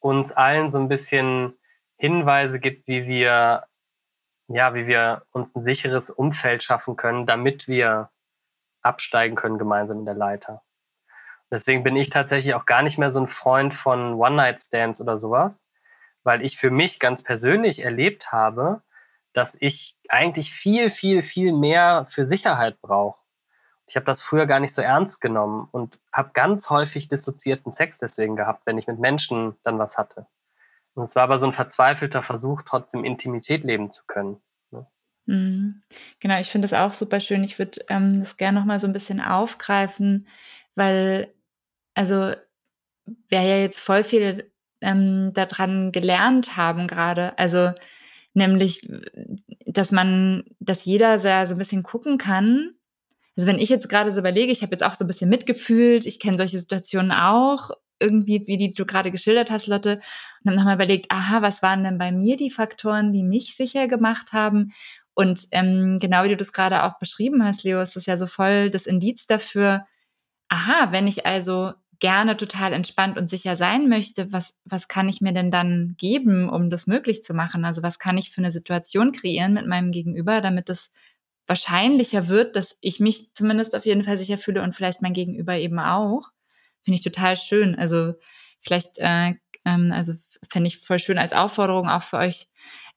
Speaker 3: uns allen so ein bisschen Hinweise gibt, wie wir, ja, wie wir uns ein sicheres Umfeld schaffen können, damit wir absteigen können gemeinsam in der Leiter. Deswegen bin ich tatsächlich auch gar nicht mehr so ein Freund von One-Night-Stands oder sowas, weil ich für mich ganz persönlich erlebt habe, dass ich eigentlich viel, viel, viel mehr für Sicherheit brauche. Ich habe das früher gar nicht so ernst genommen und habe ganz häufig dissoziierten Sex deswegen gehabt, wenn ich mit Menschen dann was hatte. Und es war aber so ein verzweifelter Versuch, trotzdem Intimität leben zu können. Ne?
Speaker 2: Mhm. Genau, ich finde das auch super schön. Ich würde ähm, das gerne noch mal so ein bisschen aufgreifen, weil, also, wir ja jetzt voll viel ähm, daran gelernt haben gerade. Also, nämlich, dass man, dass jeder sehr, so ein bisschen gucken kann. Also, wenn ich jetzt gerade so überlege, ich habe jetzt auch so ein bisschen mitgefühlt, ich kenne solche Situationen auch irgendwie, wie die du gerade geschildert hast, Lotte, und habe nochmal überlegt, aha, was waren denn bei mir die Faktoren, die mich sicher gemacht haben? Und ähm, genau wie du das gerade auch beschrieben hast, Leo, ist das ja so voll das Indiz dafür, aha, wenn ich also gerne total entspannt und sicher sein möchte, was, was kann ich mir denn dann geben, um das möglich zu machen? Also was kann ich für eine Situation kreieren mit meinem Gegenüber, damit es wahrscheinlicher wird, dass ich mich zumindest auf jeden Fall sicher fühle und vielleicht mein Gegenüber eben auch. Finde ich total schön. Also vielleicht, äh, ähm, also fände ich voll schön als Aufforderung auch für euch,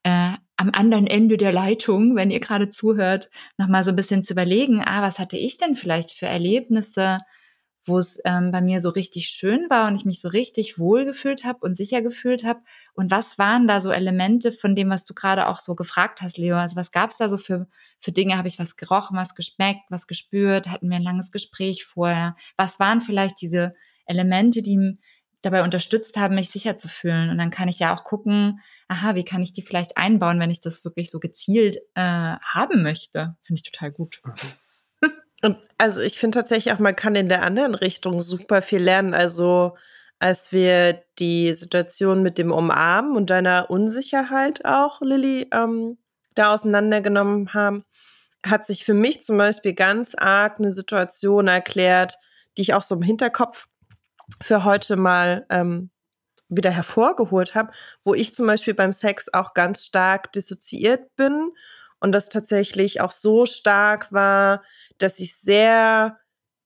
Speaker 2: äh, am anderen Ende der Leitung, wenn ihr gerade zuhört, nochmal so ein bisschen zu überlegen, ah, was hatte ich denn vielleicht für Erlebnisse, wo es ähm, bei mir so richtig schön war und ich mich so richtig wohl gefühlt habe und sicher gefühlt habe. Und was waren da so Elemente von dem, was du gerade auch so gefragt hast, Leo? Also was gab es da so für, für Dinge? Habe ich was gerochen, was geschmeckt, was gespürt? Hatten wir ein langes Gespräch vorher? Was waren vielleicht diese Elemente, die dabei unterstützt haben, mich sicher zu fühlen? Und dann kann ich ja auch gucken, aha, wie kann ich die vielleicht einbauen, wenn ich das wirklich so gezielt äh, haben möchte? Finde ich total gut. Mhm.
Speaker 1: Und also ich finde tatsächlich auch, man kann in der anderen Richtung super viel lernen. Also als wir die Situation mit dem Umarmen und deiner Unsicherheit auch, Lilly, ähm, da auseinandergenommen haben, hat sich für mich zum Beispiel ganz arg eine Situation erklärt, die ich auch so im Hinterkopf für heute mal ähm, wieder hervorgeholt habe, wo ich zum Beispiel beim Sex auch ganz stark dissoziiert bin und das tatsächlich auch so stark war, dass ich sehr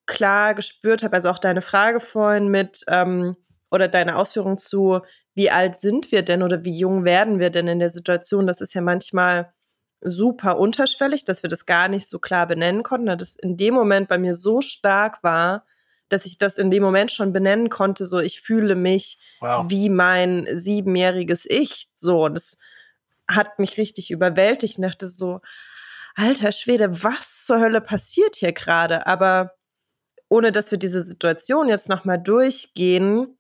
Speaker 1: klar gespürt habe, also auch deine Frage vorhin mit ähm, oder deine Ausführung zu, wie alt sind wir denn oder wie jung werden wir denn in der Situation, das ist ja manchmal super unterschwellig, dass wir das gar nicht so klar benennen konnten, dass das in dem Moment bei mir so stark war, dass ich das in dem Moment schon benennen konnte, so ich fühle mich wow. wie mein siebenjähriges Ich. So, das hat mich richtig überwältigt und dachte so, alter Schwede, was zur Hölle passiert hier gerade? Aber ohne dass wir diese Situation jetzt nochmal durchgehen,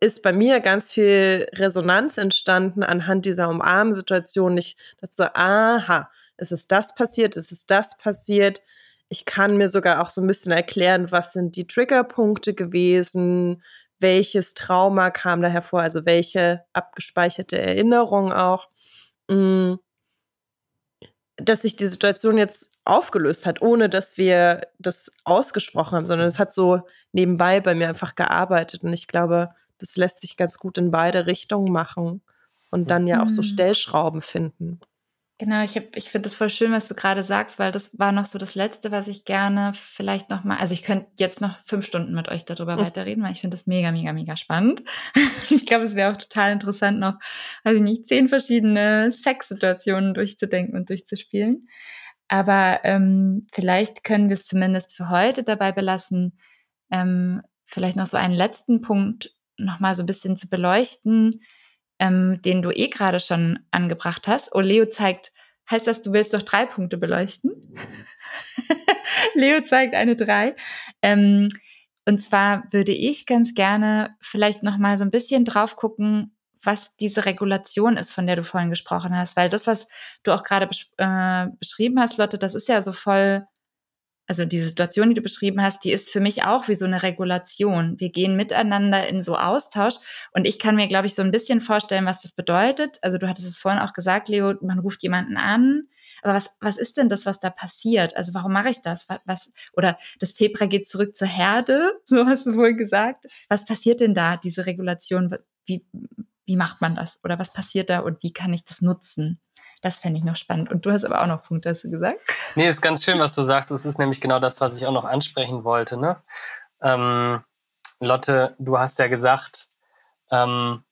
Speaker 1: ist bei mir ganz viel Resonanz entstanden anhand dieser Umarmsituation. Ich dachte so, aha, es ist das passiert, es ist das passiert. Ich kann mir sogar auch so ein bisschen erklären, was sind die Triggerpunkte gewesen, welches Trauma kam da hervor, also welche abgespeicherte Erinnerung auch. Mm, dass sich die Situation jetzt aufgelöst hat, ohne dass wir das ausgesprochen haben, sondern es hat so nebenbei bei mir einfach gearbeitet. Und ich glaube, das lässt sich ganz gut in beide Richtungen machen und dann ja auch so mhm. Stellschrauben finden.
Speaker 2: Genau, ich, ich finde das voll schön, was du gerade sagst, weil das war noch so das Letzte, was ich gerne vielleicht noch mal, also ich könnte jetzt noch fünf Stunden mit euch darüber mhm. weiterreden, weil ich finde das mega, mega, mega spannend. ich glaube, es wäre auch total interessant, noch, weiß ich nicht, zehn verschiedene Sexsituationen durchzudenken und durchzuspielen. Aber ähm, vielleicht können wir es zumindest für heute dabei belassen, ähm, vielleicht noch so einen letzten Punkt noch mal so ein bisschen zu beleuchten, ähm, den du eh gerade schon angebracht hast. Oh, Leo zeigt, heißt das, du willst doch drei Punkte beleuchten? Leo zeigt eine drei. Ähm, und zwar würde ich ganz gerne vielleicht noch mal so ein bisschen drauf gucken, was diese Regulation ist, von der du vorhin gesprochen hast. Weil das, was du auch gerade besch äh, beschrieben hast, Lotte, das ist ja so voll also diese Situation, die du beschrieben hast, die ist für mich auch wie so eine Regulation. Wir gehen miteinander in so Austausch und ich kann mir, glaube ich, so ein bisschen vorstellen, was das bedeutet. Also du hattest es vorhin auch gesagt, Leo, man ruft jemanden an. Aber was, was ist denn das, was da passiert? Also warum mache ich das? Was, oder das Zebra geht zurück zur Herde, so hast du wohl gesagt. Was passiert denn da, diese Regulation? Wie, wie macht man das? Oder was passiert da und wie kann ich das nutzen? Das fände ich noch spannend. Und du hast aber auch noch Punkte, hast du gesagt?
Speaker 3: Nee, ist ganz schön, was du sagst. Das ist nämlich genau das, was ich auch noch ansprechen wollte. Ne? Ähm, Lotte, du hast ja gesagt, ähm,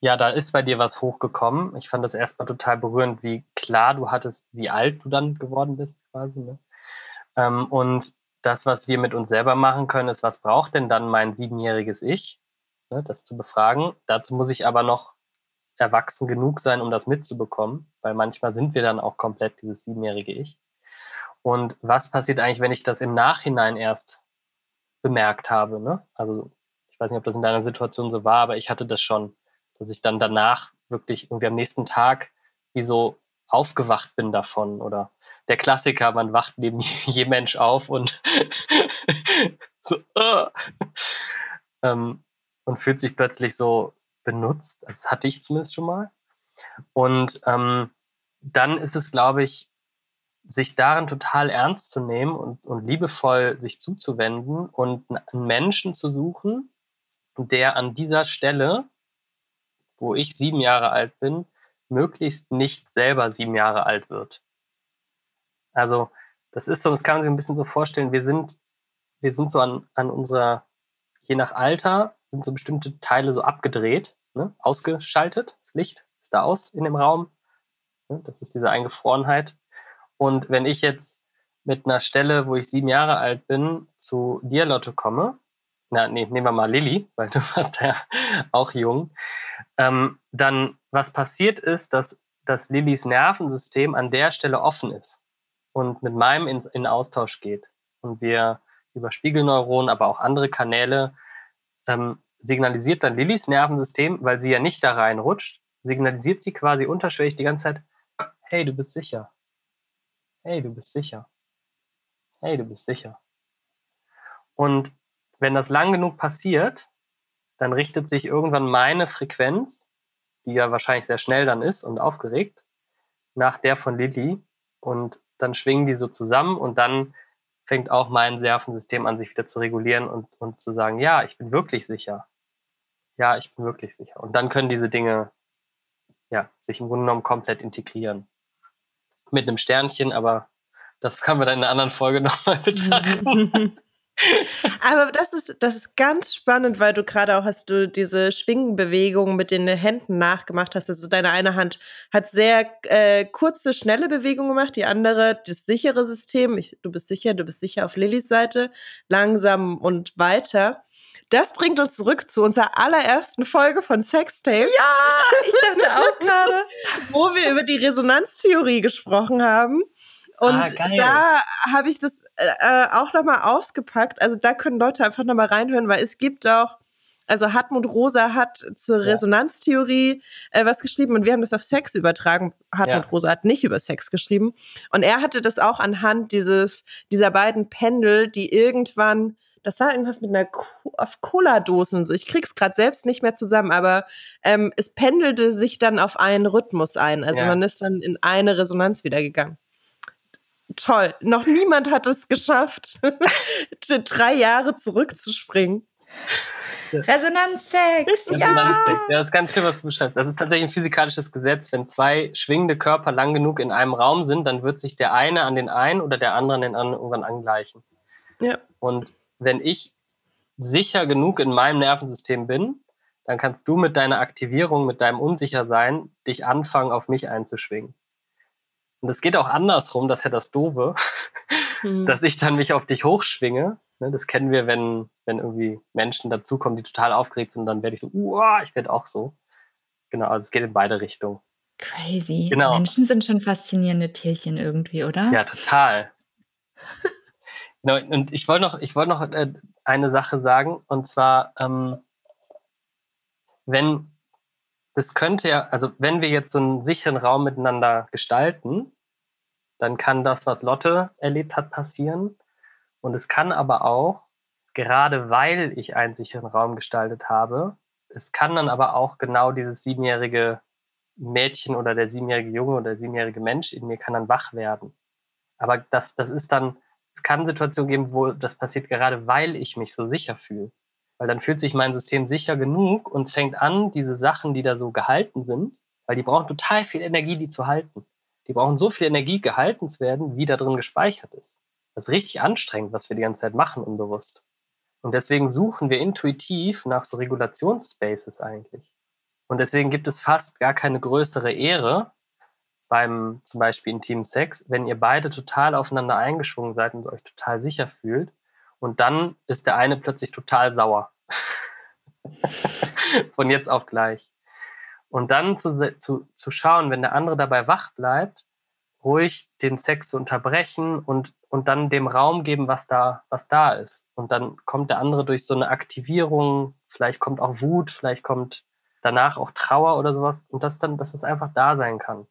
Speaker 3: ja, da ist bei dir was hochgekommen. Ich fand das erstmal total berührend, wie klar du hattest, wie alt du dann geworden bist, quasi. Ne? Ähm, und das, was wir mit uns selber machen können, ist, was braucht denn dann mein siebenjähriges Ich? Ne, das zu befragen. Dazu muss ich aber noch erwachsen genug sein, um das mitzubekommen, weil manchmal sind wir dann auch komplett dieses siebenjährige Ich. Und was passiert eigentlich, wenn ich das im Nachhinein erst bemerkt habe? Ne? Also ich weiß nicht, ob das in deiner Situation so war, aber ich hatte das schon, dass ich dann danach wirklich irgendwie am nächsten Tag wie so aufgewacht bin davon oder der Klassiker, man wacht neben je Mensch auf und so uh, ähm, und fühlt sich plötzlich so benutzt. Das hatte ich zumindest schon mal. Und ähm, dann ist es, glaube ich, sich darin total ernst zu nehmen und, und liebevoll sich zuzuwenden und einen Menschen zu suchen, der an dieser Stelle, wo ich sieben Jahre alt bin, möglichst nicht selber sieben Jahre alt wird. Also das ist so, das kann man sich ein bisschen so vorstellen, wir sind, wir sind so an, an unserer, je nach Alter, sind so bestimmte Teile so abgedreht, ne, ausgeschaltet. Das Licht ist da aus in dem Raum. Ne, das ist diese Eingefrorenheit. Und wenn ich jetzt mit einer Stelle, wo ich sieben Jahre alt bin, zu dir, Lotte, komme, na, nee, nehmen wir mal Lilly, weil du warst ja auch jung, ähm, dann was passiert ist, dass, dass Lillys Nervensystem an der Stelle offen ist und mit meinem in, in Austausch geht. Und wir über Spiegelneuronen, aber auch andere Kanäle ähm, signalisiert dann Lillys Nervensystem, weil sie ja nicht da reinrutscht, signalisiert sie quasi unterschwellig die ganze Zeit, hey, du bist sicher. Hey, du bist sicher. Hey, du bist sicher. Und wenn das lang genug passiert, dann richtet sich irgendwann meine Frequenz, die ja wahrscheinlich sehr schnell dann ist und aufgeregt, nach der von Lilly. Und dann schwingen die so zusammen und dann fängt auch mein Nervensystem an, sich wieder zu regulieren und, und zu sagen, ja, ich bin wirklich sicher ja, ich bin wirklich sicher. Und dann können diese Dinge ja, sich im Grunde genommen komplett integrieren. Mit einem Sternchen, aber das können wir dann in einer anderen Folge nochmal betrachten.
Speaker 1: Aber das ist, das ist ganz spannend, weil du gerade auch hast du diese Schwingenbewegung mit den Händen nachgemacht hast. Also deine eine Hand hat sehr äh, kurze, schnelle Bewegungen gemacht, die andere das sichere System. Ich, du bist sicher, du bist sicher auf Lillys Seite, langsam und weiter. Das bringt uns zurück zu unserer allerersten Folge von Sextape.
Speaker 2: Ja, ich dachte auch gerade.
Speaker 1: wo wir über die Resonanztheorie gesprochen haben. Und ah, da habe ich das äh, auch nochmal ausgepackt. Also da können Leute einfach nochmal reinhören, weil es gibt auch, also Hartmut Rosa hat zur. Resonanztheorie äh, was geschrieben und wir haben das auf Sex übertragen. Hartmut ja. Rosa hat nicht über Sex geschrieben. Und er hatte das auch anhand dieses, dieser beiden Pendel, die irgendwann das war irgendwas mit einer auf Cola-Dosen und so. Ich krieg's gerade selbst nicht mehr zusammen, aber ähm, es pendelte sich dann auf einen Rhythmus ein. Also ja. man ist dann in eine Resonanz wieder gegangen. Toll. Noch niemand hat es geschafft, drei Jahre zurückzuspringen.
Speaker 2: Resonanzsex, ja.
Speaker 3: ja. Das ist ganz schön, was du beschreibst. Das ist tatsächlich ein physikalisches Gesetz. Wenn zwei schwingende Körper lang genug in einem Raum sind, dann wird sich der eine an den einen oder der andere an den anderen irgendwann angleichen. Ja. Und wenn ich sicher genug in meinem Nervensystem bin, dann kannst du mit deiner Aktivierung, mit deinem Unsichersein dich anfangen, auf mich einzuschwingen. Und es geht auch andersrum, das ist ja das Doofe, mhm. dass ich dann mich auf dich hochschwinge. Ne, das kennen wir, wenn, wenn irgendwie Menschen dazukommen, die total aufgeregt sind, dann werde ich so, uah, ich werde auch so. Genau, also es geht in beide Richtungen.
Speaker 2: Crazy. Genau. Menschen sind schon faszinierende Tierchen irgendwie, oder?
Speaker 3: Ja, total. Genau, und ich wollte noch, ich wollte noch äh, eine Sache sagen, und zwar, ähm, wenn, das könnte ja, also wenn wir jetzt so einen sicheren Raum miteinander gestalten, dann kann das, was Lotte erlebt hat, passieren. Und es kann aber auch, gerade weil ich einen sicheren Raum gestaltet habe, es kann dann aber auch genau dieses siebenjährige Mädchen oder der siebenjährige Junge oder der siebenjährige Mensch in mir kann dann wach werden. Aber das, das ist dann, es kann Situationen geben, wo das passiert gerade, weil ich mich so sicher fühle. Weil dann fühlt sich mein System sicher genug und fängt an, diese Sachen, die da so gehalten sind, weil die brauchen total viel Energie, die zu halten. Die brauchen so viel Energie, gehalten zu werden, wie da drin gespeichert ist. Das ist richtig anstrengend, was wir die ganze Zeit machen, unbewusst. Und deswegen suchen wir intuitiv nach so Regulationsspaces eigentlich. Und deswegen gibt es fast gar keine größere Ehre beim zum Beispiel intimen Sex, wenn ihr beide total aufeinander eingeschwungen seid und euch total sicher fühlt. Und dann ist der eine plötzlich total sauer. Von jetzt auf gleich. Und dann zu, zu, zu schauen, wenn der andere dabei wach bleibt, ruhig den Sex zu unterbrechen und, und dann dem Raum geben, was da, was da ist. Und dann kommt der andere durch so eine Aktivierung, vielleicht kommt auch Wut, vielleicht kommt danach auch Trauer oder sowas und das dann, dass es einfach da sein kann.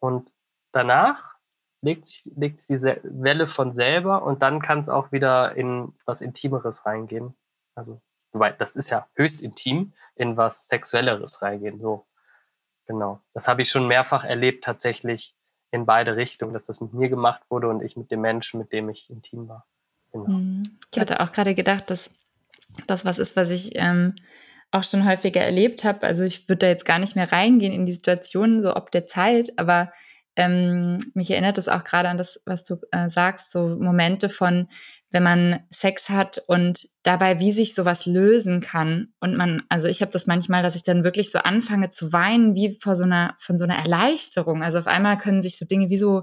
Speaker 3: Und danach legt sich, legt sich diese Welle von selber und dann kann es auch wieder in was Intimeres reingehen. Also Wobei, das ist ja höchst intim, in was Sexuelleres reingehen. So, genau. Das habe ich schon mehrfach erlebt, tatsächlich in beide Richtungen, dass das mit mir gemacht wurde und ich mit dem Menschen, mit dem ich intim war.
Speaker 2: Genau. Mhm. Ich hatte auch gerade gedacht, dass das was ist, was ich ähm, auch schon häufiger erlebt habe. Also ich würde da jetzt gar nicht mehr reingehen in die Situation, so ob der Zeit, aber ähm, mich erinnert es auch gerade an das, was du äh, sagst, so Momente von, wenn man Sex hat und dabei, wie sich sowas lösen kann. Und man, also ich habe das manchmal, dass ich dann wirklich so anfange zu weinen, wie vor so einer, von so einer Erleichterung. Also auf einmal können sich so Dinge wie so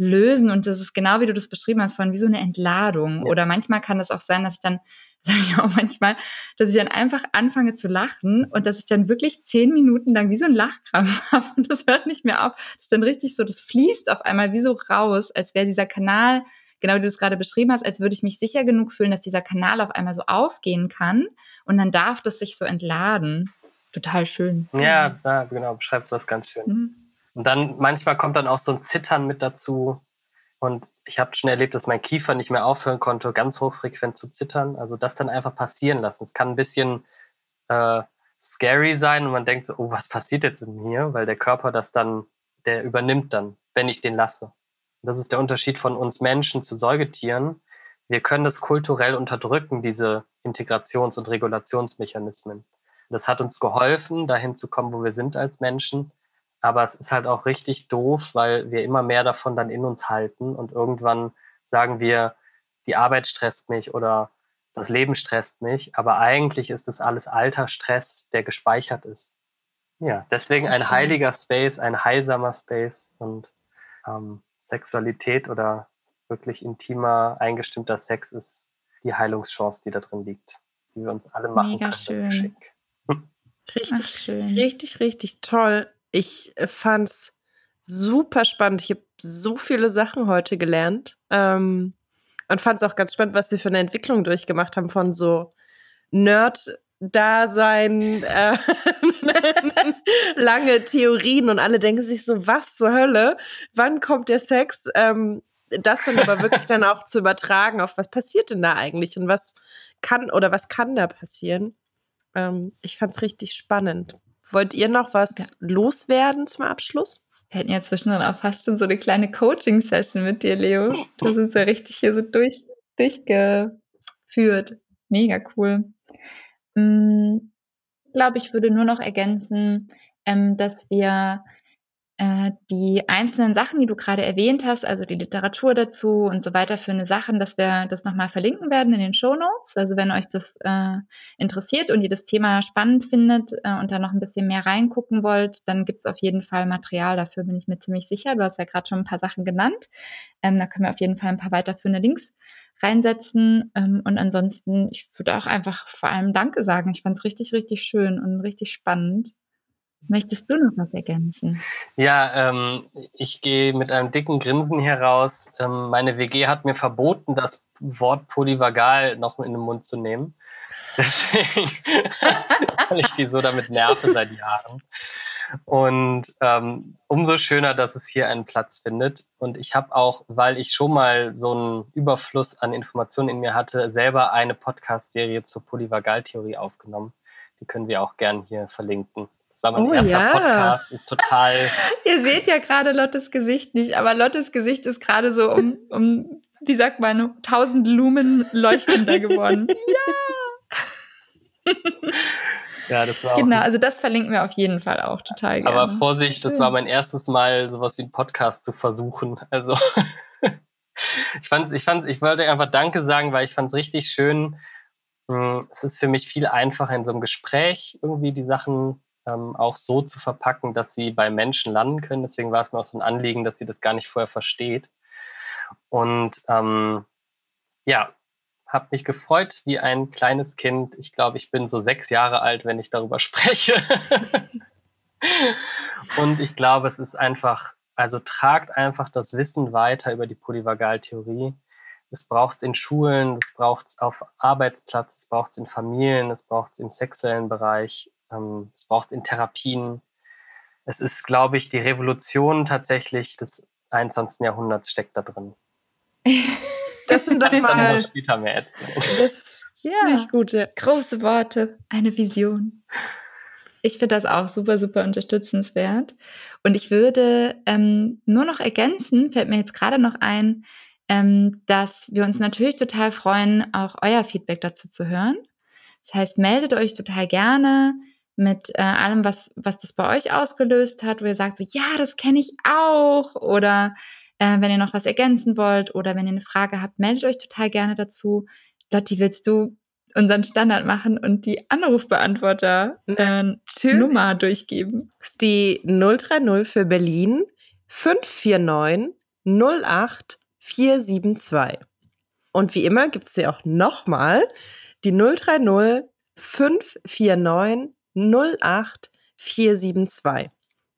Speaker 2: lösen und das ist genau wie du das beschrieben hast, von wie so eine Entladung. Ja. Oder manchmal kann es auch sein, dass ich dann, sage ich auch manchmal, dass ich dann einfach anfange zu lachen und dass ich dann wirklich zehn Minuten lang wie so ein Lachkrampf habe und das hört nicht mehr auf. Das ist dann richtig so, das fließt auf einmal wie so raus, als wäre dieser Kanal, genau wie du es gerade beschrieben hast, als würde ich mich sicher genug fühlen, dass dieser Kanal auf einmal so aufgehen kann und dann darf das sich so entladen. Total schön.
Speaker 3: Ja, ja genau, beschreibst du was ganz schön. Mhm. Und dann manchmal kommt dann auch so ein Zittern mit dazu. Und ich habe schon erlebt, dass mein Kiefer nicht mehr aufhören konnte, ganz hochfrequent zu zittern. Also das dann einfach passieren lassen. Es kann ein bisschen äh, scary sein und man denkt so, oh, was passiert jetzt mit mir? Weil der Körper das dann, der übernimmt dann, wenn ich den lasse. Das ist der Unterschied von uns Menschen zu Säugetieren. Wir können das kulturell unterdrücken, diese Integrations- und Regulationsmechanismen. Das hat uns geholfen, dahin zu kommen, wo wir sind als Menschen. Aber es ist halt auch richtig doof, weil wir immer mehr davon dann in uns halten und irgendwann sagen wir, die Arbeit stresst mich oder das Leben stresst mich. Aber eigentlich ist es alles alter Stress, der gespeichert ist. Ja, deswegen ein heiliger Space, ein heilsamer Space und ähm, Sexualität oder wirklich intimer, eingestimmter Sex ist die Heilungschance, die da drin liegt, die wir uns alle machen
Speaker 2: Mega können, schön. das Geschenk.
Speaker 1: Richtig, Ach, schön. richtig, richtig toll. Ich äh, fand's super spannend. Ich habe so viele Sachen heute gelernt ähm, und fand es auch ganz spannend, was wir für eine Entwicklung durchgemacht haben von so Nerd-Dasein, äh, lange Theorien und alle denken sich so, was zur Hölle? Wann kommt der Sex? Ähm, das dann aber wirklich dann auch zu übertragen auf was passiert denn da eigentlich und was kann oder was kann da passieren. Ähm, ich fand es richtig spannend. Wollt ihr noch was ja. loswerden zum Abschluss?
Speaker 2: Wir hatten ja zwischendrin auch fast schon so eine kleine Coaching-Session mit dir, Leo. Du sind ja richtig hier so durch, durchgeführt. Mega cool. Hm, ich glaube, ich würde nur noch ergänzen, ähm, dass wir die einzelnen Sachen, die du gerade erwähnt hast, also die Literatur dazu und so weiter für eine Sachen, dass wir das nochmal verlinken werden in den Show Notes. Also wenn euch das äh, interessiert und ihr das Thema spannend findet äh, und da noch ein bisschen mehr reingucken wollt, dann gibt's auf jeden Fall Material dafür, bin ich mir ziemlich sicher. Du hast ja gerade schon ein paar Sachen genannt. Ähm, da können wir auf jeden Fall ein paar weiterführende Links reinsetzen. Ähm, und ansonsten, ich würde auch einfach vor allem Danke sagen. Ich fand es richtig, richtig schön und richtig spannend. Möchtest du noch was ergänzen?
Speaker 3: Ja, ähm, ich gehe mit einem dicken Grinsen heraus. Ähm, meine WG hat mir verboten, das Wort polyvagal noch in den Mund zu nehmen. Deswegen, weil ich die so damit nerve seit Jahren. Und ähm, umso schöner, dass es hier einen Platz findet. Und ich habe auch, weil ich schon mal so einen Überfluss an Informationen in mir hatte, selber eine Podcast-Serie zur Polyvagaltheorie aufgenommen. Die können wir auch gern hier verlinken. Das war mein
Speaker 1: Oh,
Speaker 3: erster
Speaker 1: ja.
Speaker 3: Podcast. Total.
Speaker 2: Ihr seht ja gerade Lottes Gesicht nicht, aber Lottes Gesicht ist gerade so um, um, wie sagt man, 1000 Lumen leuchtender geworden.
Speaker 3: Ja, das war
Speaker 2: genau, also das verlinken wir auf jeden Fall auch total gerne.
Speaker 3: Aber Vorsicht, das war mein erstes Mal, sowas wie einen Podcast zu versuchen. Also ich fand's, ich fand's, ich wollte einfach Danke sagen, weil ich fand es richtig schön. Mm, Es ist für mich viel einfacher in so einem Gespräch irgendwie die Sachen ähm, auch so zu verpacken, dass sie bei Menschen landen können. Deswegen war es mir auch so ein Anliegen, dass sie das gar nicht vorher versteht. Und ähm, ja, habe mich gefreut wie ein kleines Kind. Ich glaube, ich bin so sechs Jahre alt, wenn ich darüber spreche. Und ich glaube, es ist einfach, also tragt einfach das Wissen weiter über die Polyvagaltheorie. Es braucht es in Schulen, es braucht es auf Arbeitsplatz, es braucht es in Familien, es braucht es im sexuellen Bereich, ähm, es braucht es in Therapien. Es ist, glaube ich, die Revolution tatsächlich des 21. Jahrhunderts steckt da drin.
Speaker 1: Das sind doch mal.
Speaker 3: später mehr erzählen.
Speaker 1: Das
Speaker 2: Ja.
Speaker 1: finde ich gut. Ja.
Speaker 2: Große Worte, eine Vision. Ich finde das auch super, super unterstützenswert. Und ich würde ähm, nur noch ergänzen, fällt mir jetzt gerade noch ein, ähm, dass wir uns natürlich total freuen, auch euer Feedback dazu zu hören. Das heißt, meldet euch total gerne mit äh, allem, was, was das bei euch ausgelöst hat, wo ihr sagt so, ja, das kenne ich auch. Oder äh, wenn ihr noch was ergänzen wollt oder wenn ihr eine Frage habt, meldet euch total gerne dazu. Lotti, willst du unseren Standard machen und die Anrufbeantworter äh, durchgeben?
Speaker 1: Das ist die 030 für Berlin 549 08 472. Und wie immer gibt es sie auch nochmal, die 030 549 08 472.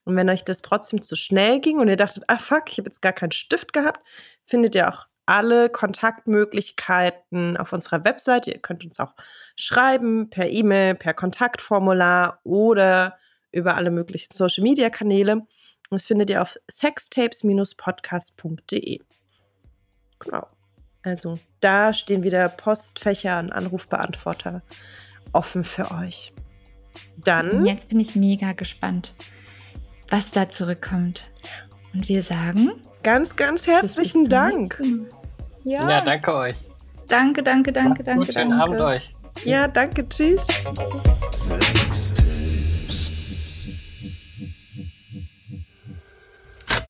Speaker 1: Und wenn euch das trotzdem zu schnell ging und ihr dachtet, ah fuck, ich habe jetzt gar keinen Stift gehabt, findet ihr auch alle Kontaktmöglichkeiten auf unserer Webseite. Ihr könnt uns auch schreiben per E-Mail, per Kontaktformular oder über alle möglichen Social-Media-Kanäle. Das findet ihr auf sextapes-podcast.de. Genau. Also da stehen wieder Postfächer und Anrufbeantworter offen für euch. Dann
Speaker 2: Jetzt bin ich mega gespannt, was da zurückkommt. Und wir sagen
Speaker 1: ganz, ganz herzlichen Dank.
Speaker 2: Ja,
Speaker 3: Ja, danke euch.
Speaker 2: danke, danke, danke,
Speaker 3: Macht's
Speaker 2: danke,
Speaker 3: gut, schönen
Speaker 2: danke.
Speaker 3: Abend euch.
Speaker 1: Ja, danke, tschüss.